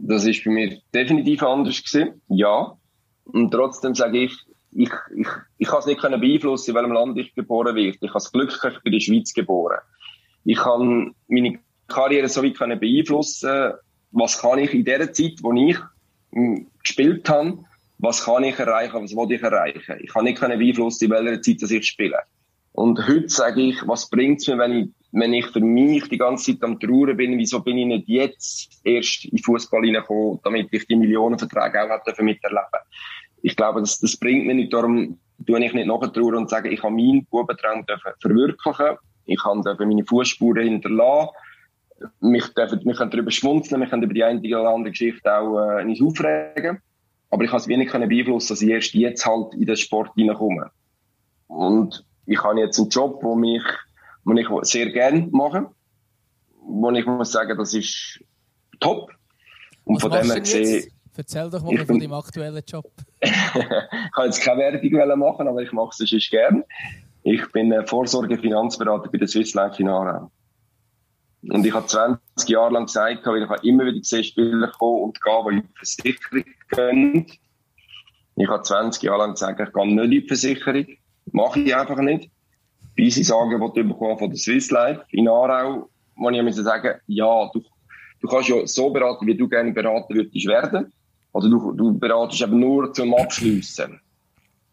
Das war bei mir definitiv anders, gewesen, ja. Und trotzdem sage ich, ich, ich, ich kann es nicht beeinflussen, in welchem Land ich geboren werde. Ich habe das Glück, ich bin in der Schweiz geboren ich kann meine Karriere so weit beeinflussen, was kann ich in der Zeit, wo ich hm, gespielt habe, was kann ich erreichen, was will ich erreichen. Ich kann nicht beeinflussen, in welcher Zeit ich spiele. Und heute sage ich, was bringt es mir, wenn ich, wenn ich für mich die ganze Zeit am Trauern bin, wieso bin ich nicht jetzt erst in Fußball hineingekommen, damit ich die Millionenverträge auch hätte miterleben Ich glaube, das, das bringt mir nicht, darum tue ich nicht nachher und sage, ich habe meinen Bubentraum verwirklichen ich kann meine Fußspuren hinterlassen. Mich dürfen, wir können darüber schmunzeln, wir können über die eine oder andere Geschichte auch äh, nicht aufregen. Aber ich kann es wenig beeinflussen, dass ich erst jetzt halt in den Sport hineinkomme. Und ich habe jetzt einen Job, wo mich, wo ich sehr gerne mache. Wo ich muss sagen, das ist top. Und Was von dem her gesehen, Erzähl doch mal von deinem aktuellen Job. ich kann jetzt keine Werbung machen, aber ich mache es sonst gerne. Ich bin Vorsorgefinanzberater bei der Swiss Life in Aarau. Und ich habe 20 Jahre lang gesagt, weil ich immer wieder gesehen, Spieler kommen und gehen, die in die Versicherung gehen. Ich habe 20 Jahre lang gesagt, ich gehe nicht in die Versicherung. Mache ich einfach nicht. Bis ich sagen, was bekommen von der Swiss Life in Aarau, wo ich mir sagen, ja, du, du kannst ja so beraten, wie du gerne beraten würdest werden. Oder du, du beratest eben nur zum Abschliessen.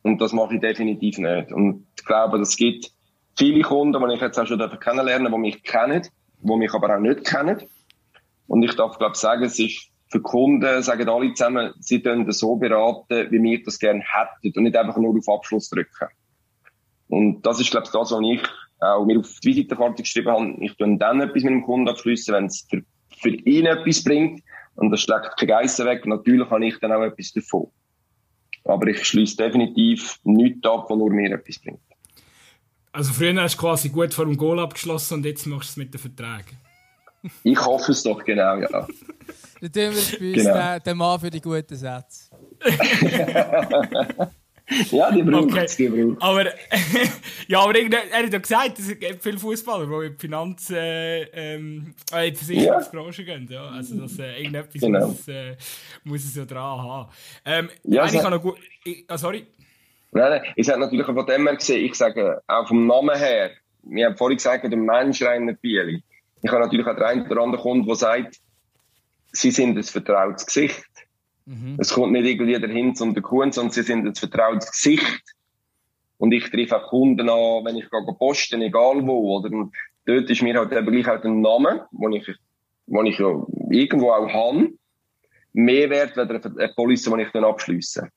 Und das mache ich definitiv nicht. Und ich glaube, es gibt viele Kunden, die ich jetzt auch schon kennenlernen die mich kennen, die mich aber auch nicht kennen. Und ich darf, glaube ich, sagen, es ist für Kunden, sagen alle zusammen, sie können so beraten, wie wir das gerne hätten und nicht einfach nur auf Abschluss drücken. Und das ist, glaube ich, das, was ich auch mir auf die Visitenkarte geschrieben habe. Ich tue dann etwas mit dem Kunden abschließen, wenn es für, für ihn etwas bringt. Und das schlägt keine Geissen weg. Natürlich habe ich dann auch etwas davon. Aber ich schließe definitiv nichts ab, was nur mir etwas bringt. Also früher hast du quasi gut vor dem Goal abgeschlossen und jetzt machst du es mit den Verträgen. Ich hoffe es doch, genau, ja. Dann tun wir bei uns genau. den, den Mann für die guten Sätze. ja, die braucht es, okay. Aber, ja, aber er hat ja gesagt, es gibt viele Fußballer, die in die Finanz, äh, ähm, in die Versicherungsbranche ja. gehen. Ja? Also, dass, äh, irgendetwas genau. muss, äh, muss es ja dran haben. Ähm, ja, ich kann noch gut... Ich, ah, sorry. Nein, nein, ich sage natürlich von dem her gesehen, ich sage auch vom Namen her, wir haben vorhin gesagt, der Mensch Rainer Bieli. Ich habe natürlich auch den einen oder anderen Kunden, der sagt, sie sind ein vertrautes Gesicht. Mhm. Es kommt nicht irgendwie der Hinz und der Kuhn, sondern sie sind ein vertrautes Gesicht. Und ich treffe auch Kunden an, wenn ich gehe posten, egal wo, oder? Und dort ist mir halt eben gleich auch der Name, den ich, den ich ja irgendwo auch habe, mehr wert, als eine Police, die ich dann abschliesse.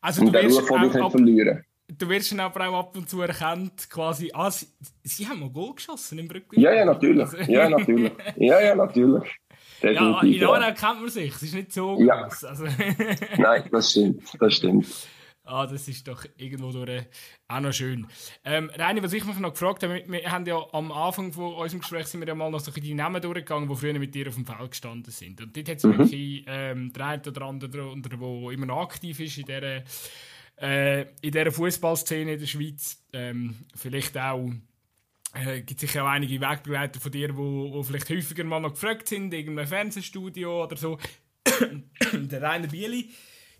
Also und du den Ruf will ich nicht verlieren. Du wirst dann aber auch ab und zu erkannt, quasi, ah, sie, sie haben mal Goal geschossen im Brückli. Ja, ja, natürlich. Ja, natürlich. Ja, ja, natürlich. Ja, in Aarau kennt man sich. Es ist nicht so ja. groß. Also Nein, das stimmt. Das stimmt. Ah, das ist doch irgendwo durch auch noch schön. Ähm, Reini, was ich mich noch gefragt habe, wir haben ja am Anfang von unserem Gespräch sind wir ja mal noch so die Namen durchgegangen, die früher mit dir auf dem Feld gestanden sind. Und dort hat es mhm. wirklich ähm, der eine oder andere der immer noch aktiv ist in dieser, äh, in dieser Fußballszene in der Schweiz. Ähm, vielleicht auch äh, gibt sicher auch einige Wegbegleiter von dir, wo vielleicht häufiger mal noch gefragt sind, in irgendeinem Fernsehstudio oder so. der Rainer Bieli,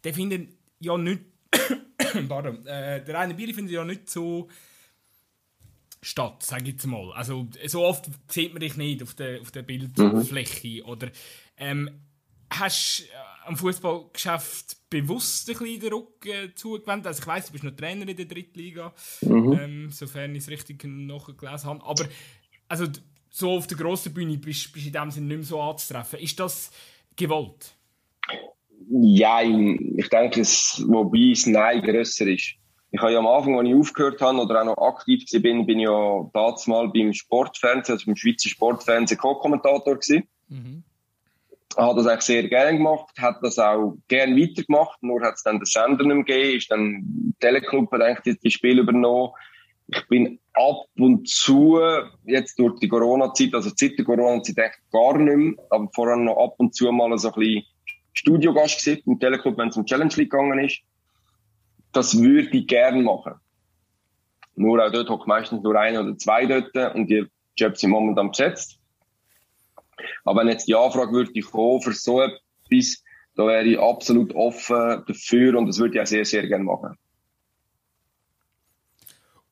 der findet ja nicht, pardon, äh, der Rainer Bieli findet ja nicht so statt, sage ich jetzt mal. Also so oft sieht man dich nicht auf der, auf der Bildfläche mhm. oder ähm, hast äh, am Fußballgeschäft bewusst ein bisschen den Rücken zugewendet. Also ich weiß, du bist noch Trainer in der Drittliga, mhm. ähm, sofern ich es richtig nachgelesen habe. Aber also, so auf der grossen Bühne bist du in dem Sinne nicht mehr so anzutreffen. Ist das gewollt? Ja, ich denke, es, wobei das Nein grösser ist. Ich habe ja am Anfang, als ich aufgehört habe oder auch noch aktiv war, bin, bin ich ja damals mal beim Sportfernsehen, also beim Schweizer Sportfernsehen Co-Kommentator gewesen. Mhm. Habe das eigentlich sehr gerne gemacht, hat das auch gerne weitergemacht, nur hat es dann den Sender nicht mehr gegeben, ist dann Teleclub hat eigentlich die Spiele übernommen. Ich bin ab und zu, jetzt durch die Corona-Zeit, also seit der Corona-Zeit eigentlich gar nicht mehr, aber vorher noch ab und zu mal so ein bisschen Studiogast gewesen im Teleclub, wenn es um Challenge League gegangen ist. Das würde ich gerne machen. Nur auch dort hockt meistens nur ein oder zwei dort und die Jobs sind momentan besetzt. Aber wenn jetzt die Anfrage würde kommen für so etwas, da wäre ich absolut offen dafür und das würde ich auch sehr, sehr gerne machen.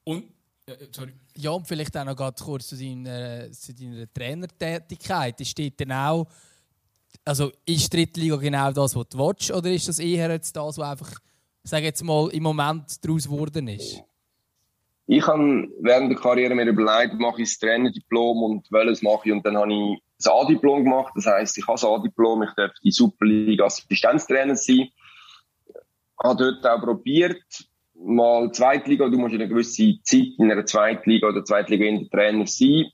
Und, äh, sorry. Ja, und vielleicht auch noch ganz kurz zu deiner, zu deiner Trainertätigkeit. Ist dort dann auch, also ist die Drittliga genau das, was du willst, oder ist das eher jetzt das, was einfach, sage jetzt mal, im Moment daraus geworden ist? Ich habe während der Karriere mir überlegt, mache ich das Trainerdiplom und welches mache ich und dann habe ich das A-Diplom gemacht. Das heisst, ich habe das A-Diplom, ich darf die Superliga Assistenztrainer sein. Habe dort auch probiert, mal Zweitliga, du musst in einer gewissen Zeit in einer Zweitliga oder Zweitliga in der Trainer sein.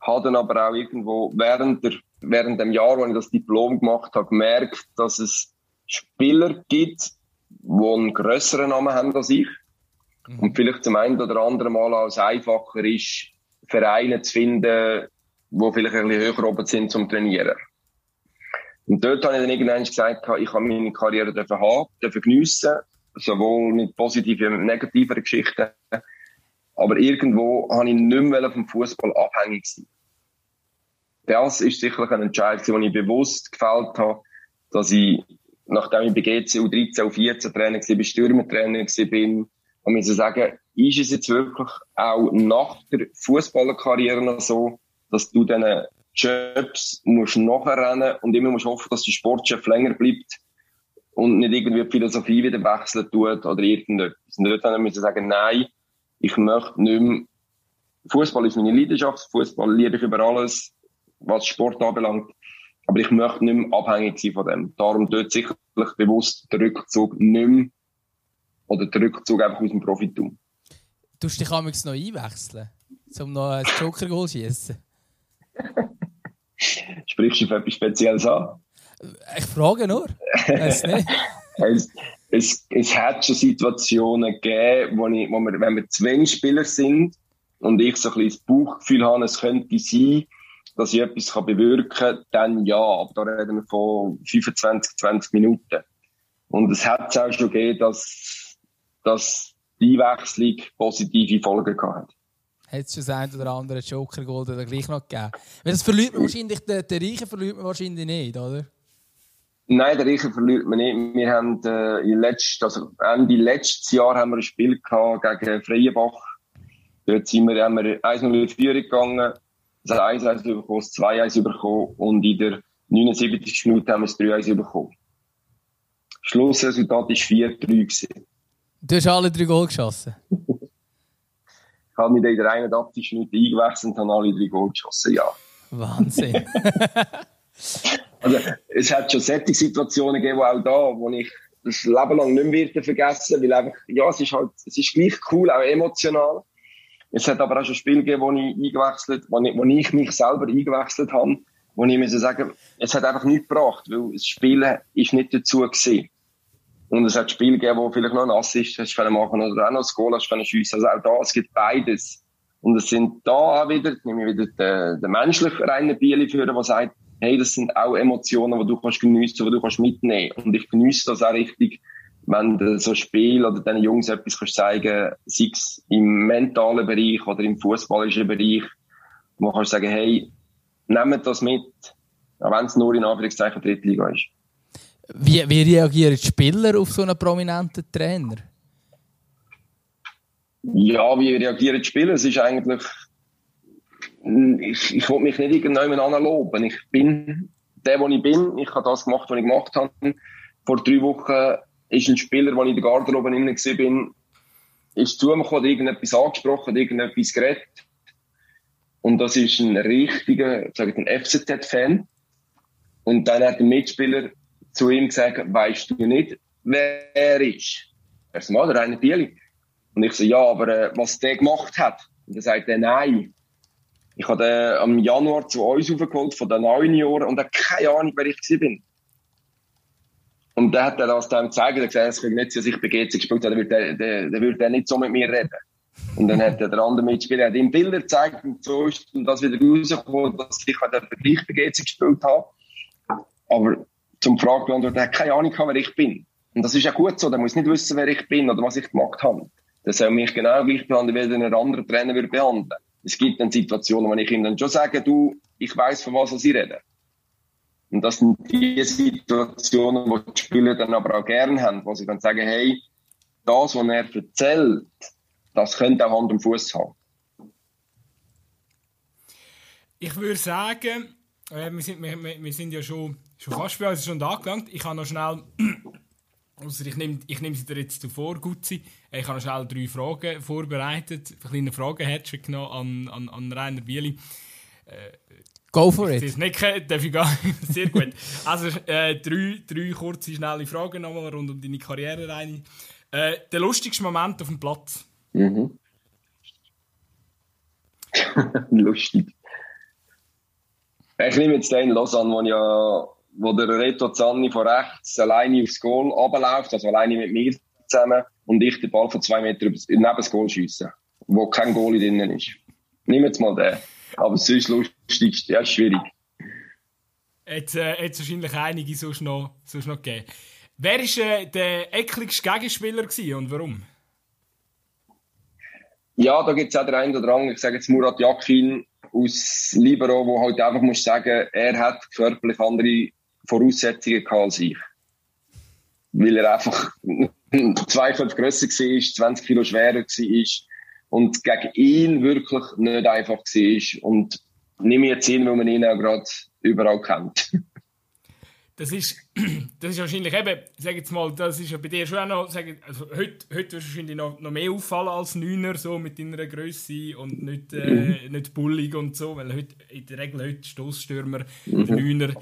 Habe dann aber auch irgendwo während der, während dem Jahr, wo ich das Diplom gemacht habe, gemerkt, dass es Spieler gibt, die einen grösseren Namen haben als ich. Mhm. Und vielleicht zum einen oder anderen Mal als einfacher ist, Vereine zu finden, die vielleicht ein bisschen höher oben sind zum Trainieren. Und dort habe ich dann irgendwann gesagt, ich habe meine Karriere haben, dürfen geniessen sowohl mit positiven mit negativen Geschichten. Aber irgendwo habe ich nicht mehr vom Fußball abhängig sein. Das ist sicherlich ein Entscheid, den ich bewusst gefällt habe, dass ich, nachdem ich bei GC U13 und 14 Trainer war, Stürmertrainer war, und ich sagen, ist es jetzt wirklich auch nach der Fußballerkarriere noch so, dass du diesen Jobs musst nachrennen und immer musst hoffen, dass der Sportchef länger bleibt, und nicht irgendwie die Philosophie wieder wechseln tut oder irgendetwas. Und dort müssen sagen, nein, ich möchte nicht mehr, Fußball ist meine Leidenschaft, Fußball liebe ich über alles, was Sport anbelangt. Aber ich möchte nicht mehr abhängig sein von dem. Darum dort sicherlich bewusst der Rückzug nicht mehr, oder der Rückzug einfach aus dem Profitum. Du dich amigs noch einwechseln, um noch ein Joker-Goal zu schießen? Sprichst du auf etwas Spezielles an? Ich frage nur. es, es, es hat schon Situationen gegeben, wo, ich, wo wir, wenn wir Zwingspieler sind und ich so ein bisschen das Bauchgefühl habe, es könnte sein, dass ich etwas bewirken kann, dann ja. Aber da reden wir von 25, 20 Minuten. Und es hat es auch schon gegeben, dass, dass die Einwechslung positive Folgen gehabt hat hat es schon das ein oder andere Joker-Gold gleich noch gegeben. Weil das verliert man wahrscheinlich, den, den Reichen verliert man wahrscheinlich nicht, oder? Nein, der Reichen verliert man nicht. Wir haben äh, in letzt, also Ende letztes Jahr haben wir ein Spiel gehabt gegen Freienbach. Dort sind wir, haben wir 1-0 in Führung gegangen. Hat 1-1 bekommen, 2-1 bekommen und in der 79. Minute haben wir es 3-1 bekommen. Schlussresultat war 4-3. Du hast alle drei Goal geschossen? ich habe mich in der 81. Minute eingewechselt und habe alle drei Goal geschossen, ja. Wahnsinn. Also, es hat schon solche Situationen gegeben, auch da, wo ich das Leben lang nicht mehr vergessen weil einfach, ja, es ist halt, es ist gleich cool, auch emotional. Es hat aber auch schon Spiele gegeben, wo ich eingewechselt, wo ich, wo ich mich selber eingewechselt habe, wo ich muss sagen, es hat einfach nichts gebracht, weil das Spiel ist nicht dazu gewesen. Und es hat Spiele gegeben, wo vielleicht noch ein Assist hast können machen oder auch noch ein Goal hast können schiessen. Also auch da, es gibt beides. Und es sind da auch wieder, nehme ich wieder den, den menschlichen reinen Bieli führen, der sagt, hey, das sind auch Emotionen, die du kannst geniessen, die du kannst mitnehmen. Und ich genieße das auch richtig, wenn du so ein Spiel oder deinen Jungs etwas kannst zeigen, sei es im mentalen Bereich oder im fußballischen Bereich, wo kannst sagen, hey, nehmt das mit, auch wenn es nur in Anführungszeichen Drittliga ist. Wie, wie reagieren die Spieler auf so einen prominenten Trainer? Ja, wie reagieren die Spieler? Es ist eigentlich ich, ich will mich nicht irgendjemand anloben. Ich bin der, wo ich bin. Ich habe das gemacht, was ich gemacht habe. Vor drei Wochen ist ein Spieler, der ich in der Garderobe drin war, ist zu mir gekommen, irgendetwas angesprochen, irgendetwas geredet. Und das ist ein richtiger, sag ich, ein FCZ-Fan. Und dann hat der Mitspieler zu ihm gesagt, weißt du nicht, wer er ist? Er sagt, mal, der Rainer Bieli. Und ich so, ja, aber äh, was der gemacht hat? Und er sagt, er, nein. Ich habe den am Januar zu uns aufgeholt, von den neun Jahren, und er hat keine Ahnung, wer ich bin. Und dann hat er das dann gezeigt, er gesagt, es könnte nicht sein, dass ich bei GC gespielt habe, der würde nicht so mit mir reden. Und dann hat der andere Mitspieler hat ihm Bilder gezeigt und so ist das wieder rausgekommen, dass ich den Vergleich bei GC gespielt habe. Aber zum Frage beantworten, er hat keine Ahnung, wer ich bin. Und das ist ja gut so, der muss nicht wissen, wer ich bin oder was ich gemacht habe. Der soll mich genau gleich behandeln, wie ein anderer Trainer würde behandeln. Es gibt dann Situationen, wo ich ihm dann schon sage, du, ich weiß von was ich rede. Und das sind die Situationen, wo die Spieler dann aber auch gerne haben, wo sie dann sagen, hey, das, was er erzählt, das könnte auch Hand und Fuß haben. Ich würde sagen, äh, wir, sind, wir, wir, sind ja schon, schon fast bei uns schon angelangt. Ich habe noch schnell, also ich nehme, ich nehme sie dir jetzt zuvor, Gutzi. Äh, ich habe noch schnell drei Fragen vorbereitet, kleine Fragen genommen an, an, an Rainer Bieli. Äh, Go for it. Das nicht kennt, darf ich gehen. Sehr gut. Also äh, drei, drei kurze, schnelle Fragen nochmal rund um deine Karriere rein. Äh, der lustigste Moment auf dem Platz? Mhm. Lustig. Ich nehme jetzt den Lausanne, wo, ja, wo der Reto Zanni von rechts alleine aufs Goal runterläuft, also alleine mit mir zusammen, und ich den Ball von zwei Metern neben das Goal schiessen, wo kein Goal drin ist. Nimm jetzt mal den. Aber sonst lustig, ja, schwierig. Jetzt äh, es wahrscheinlich einige sonst noch, sonst noch gegeben. Wer war äh, der ekligste Gegenspieler und warum? Ja, da gibt es auch den einen oder anderen, ich sage jetzt Murat Yakin aus Libero, wo halt einfach muss sagen, er hat körperlich andere Voraussetzungen gehabt als ich. Weil er einfach zwei Köpfe grösser war, 20 Kilo schwerer war und gegen ihn wirklich nicht einfach war. Und nehme jetzt ihn, weil man ihn auch gerade überall kennt. Das ist, das ist wahrscheinlich eben, sag jetzt mal, das ist ja bei dir schon auch noch, sag, also heute, heute wirst du wahrscheinlich noch, noch mehr auffallen als Neuner, so mit deiner Größe und nicht, äh, mhm. nicht bullig und so, weil heute, in der Regel heute Stoßstürmer, mhm. Neuner,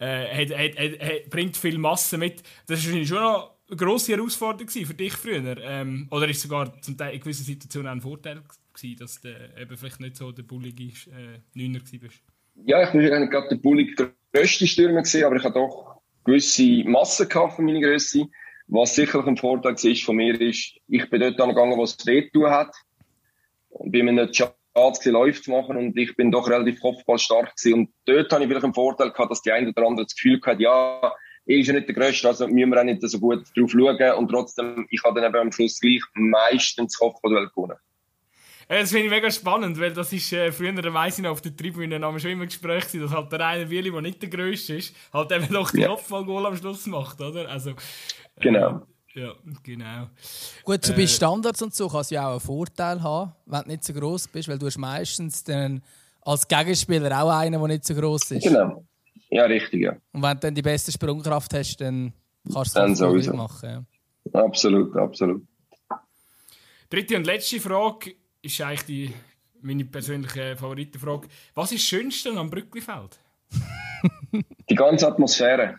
äh, hat, hat, hat, bringt viel Masse mit. Das ist wahrscheinlich schon noch eine grosse Herausforderung für dich früher. Ähm, oder ist sogar zum Teil in gewissen Situationen ein Vorteil gewesen, dass du eben vielleicht nicht so der bullige äh, Neuner warst? Ja, ich nicht gerade der bullige grösste Stürmer gewesen, aber ich hatte doch gewisse Masse gehabt von meiner Größe. Was sicherlich ein Vorteil war von mir ist, ich bin dort angegangen, was es weh hat. Und mir nicht schade Läufe zu machen und ich bin doch relativ kopfballstark gewesen. Und dort habe ich vielleicht einen Vorteil gehabt, dass die eine oder andere das Gefühl hat, ja, er ist ja nicht der Größte, also müssen wir auch nicht so gut drauf schauen. Und trotzdem, ich habe dann eben am Schluss gleich meistens Kopfball gewonnen. Das finde ich mega spannend, weil das ist äh, früher, weiss ich noch, auf der Tribüne haben schon immer Gespräch gewesen, dass halt der eine Willi, der nicht der Größte ist, halt eben doch die ja. Kopfballgoal am Schluss macht, oder? Also, äh, genau. Ja, genau. Gut, so bei äh, Standards und so kann es ja auch einen Vorteil haben, wenn du nicht so groß bist, weil du hast meistens dann als Gegenspieler auch einen, der nicht so groß ist. Genau. Ja, richtig, ja. Und wenn du dann die beste Sprungkraft hast, dann kannst du es auch machen. Ja. Absolut, absolut. Dritte und letzte Frage ist eigentlich die, meine persönliche Favoritenfrage. Was ist das Schönste am Brücklifeld? die ganze Atmosphäre.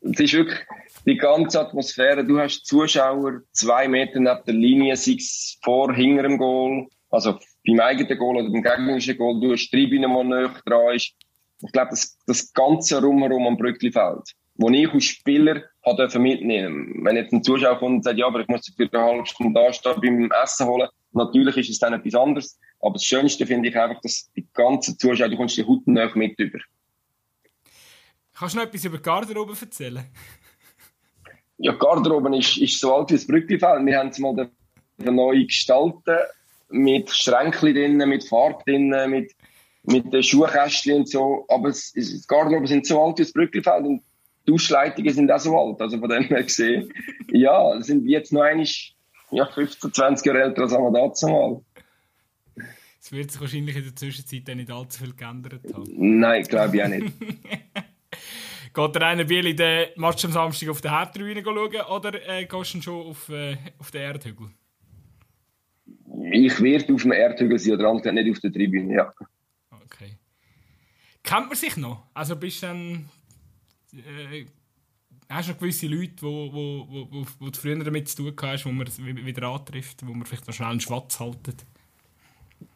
Es ist wirklich die ganze Atmosphäre. Du hast Zuschauer zwei Meter neben der Linie, sei es vor, hinter dem Goal, also beim eigenen Goal oder beim gegnerischen Goal. Du hast Tribüne, die näher dran ist. Ich glaube, das, das ganze Rumherum am Brücklifeld, wo ich als Spieler habe mitnehmen Wenn jetzt ein Zuschauer kommt und sagt, ja, aber ich muss für eine halbe Stunde da stehen beim Essen holen, natürlich ist es dann etwas anderes. Aber das Schönste finde ich einfach, dass die ganzen Zuschauer, du kommst die Haut mit über. Kannst du noch etwas über Garderobe erzählen? ja, Garderobe ist, ist so alt wie das Brücklifeld. Wir haben es mal neu gestalten, mit Schränken drinnen, mit Farbe drinnen, mit mit den Schuhkästchen und so. Aber es, es, Garderobe sind so alt wie das Brücklifeld und die Ausschleitungen sind auch so alt. Also von dem her gesehen, ja, sind wir jetzt noch einmal ja, 15, 20 Jahre älter als wir dazu mal. Es wird sich wahrscheinlich in der Zwischenzeit nicht allzu viel geändert haben. Nein, glaube ich auch nicht. Geht der eine Biel in den Match am Samstag auf der Haupttribüne schauen oder äh, gehst du schon auf, äh, auf den Erdhügel? Ich werde auf dem Erdhügel sein oder andere nicht auf der Tribüne, ja. Okay. Kennt man sich noch? Also bist du dann. Äh, hast du noch gewisse Leute, wo, wo, wo, wo, wo du früher damit zu tun hast, wo man wieder antrifft, wo man vielleicht noch schnell einen Schwatz haltet?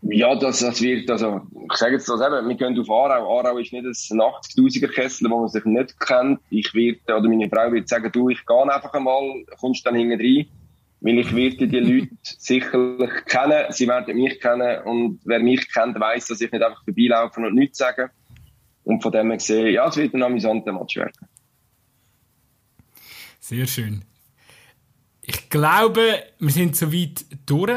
Ja, das, das wird, also, ich sage jetzt das eben, wir gehen auf Aarau. Aarau ist nicht ein 80.000er Kessel, wo man sich nicht kennt. Ich werde, oder meine Frau wird sagen, du, ich gehe einfach einmal, kommst dann hinten rein. Weil ich werde die Leute sicherlich kennen, sie werden mich kennen und wer mich kennt, weiß, dass ich nicht einfach vorbeilaufen und nichts sagen. Und von dem her gesehen, ja, es wird ein amüsanter Match werden. Sehr schön. Ich glaube, wir sind soweit durch.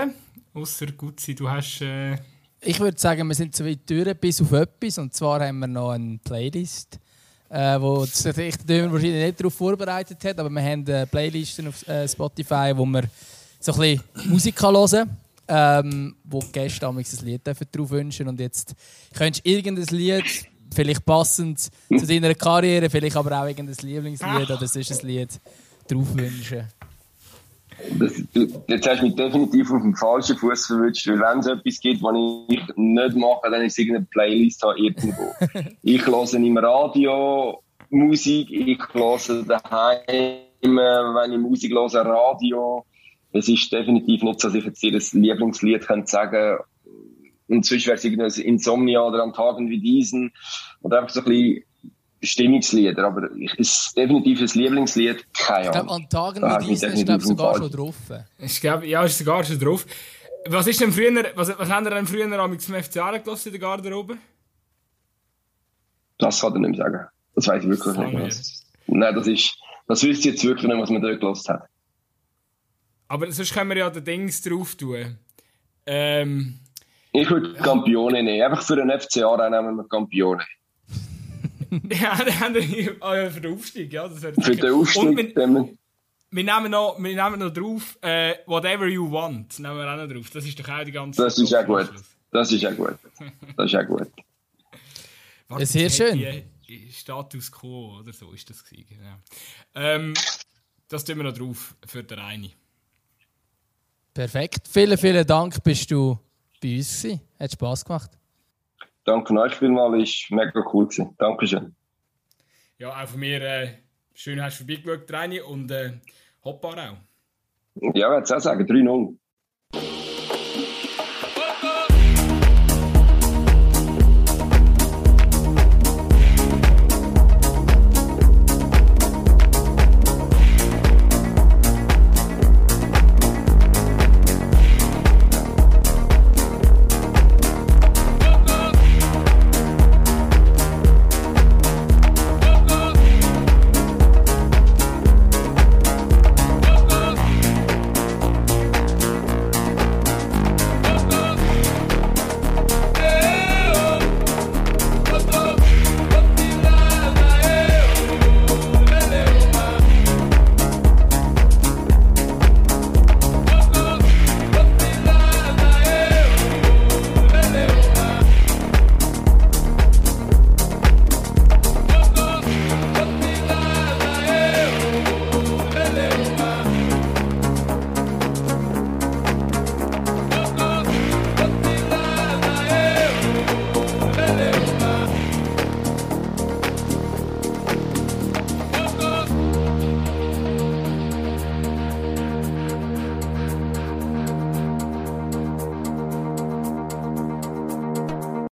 Außer Gutzi, du hast. Äh ich würde sagen, wir sind soweit durch, bis auf etwas. Und zwar haben wir noch eine Playlist, äh, wo sich wahrscheinlich nicht darauf vorbereitet hat. Aber wir haben eine Playlist auf äh, Spotify, wo wir so ein bisschen Musik hören ähm, wo die Gäste ein Lied drauf wünschen Und jetzt könntest du irgendein Lied, vielleicht passend zu deiner Karriere, vielleicht aber auch irgendein Lieblingslied oder sonst ein Lied drauf wünschen. Das, jetzt hast du mich definitiv auf dem falschen Fuß verwünscht, weil wenn es etwas gibt, was ich nicht mache, dann ist es irgendeine Playlist irgendwo. ich höre im Radio Musik, ich höre daheim, wenn ich Musik höre, Radio. Es ist definitiv nicht so, dass ich jetzt ihr Lieblingslied könnte sagen und sonst wäre es irgendein Insomnia oder an Tagen wie diesen oder einfach so ein bisschen Stimmungslieder, aber es ist definitiv ein Lieblingslied, keine Ahnung. Ich glaube, an Tagen wie diesen ist glaub, sogar schon drauf. Ich glaube, ja, ist sogar schon drauf. Was ist denn früher, was, was haben ihr denn früher am zum FCA gelassen in der Garderobe? Das kann ich nicht mehr sagen. Das weiß ich wirklich nicht mehr. Nein, das ist, das wüsste ich jetzt wirklich nicht, was man dort gelassen hat. Aber sonst können wir ja den Dings drauf tun. Ähm, ich würde Campione nehmen. Einfach für den FCA nehmen wir Campione. ja, dann haben wir oh ja, für den Aufstieg, ja. Das für den Aufstieg. wir, wir, nehmen noch, wir nehmen noch drauf, äh, whatever you want, nehmen wir auch noch drauf. Das ist doch auch die ganze Das ist auch gut. Das ist auch gut. Das ist auch gut. Warte, Sehr schön. Status quo oder so ist das gewesen, genau. Ähm, das tun wir noch drauf für den eine. Perfekt. Vielen, vielen Dank, bist du bei uns gewesen. Hat Spass gemacht. Danke euch vielmals, war mega cool. Gewesen. Dankeschön. Ja, auch von mir äh, schön hast du vorbeigeschaut, Reini, und äh, Hoppa auch. Ja, ich würde auch sagen, 3-0.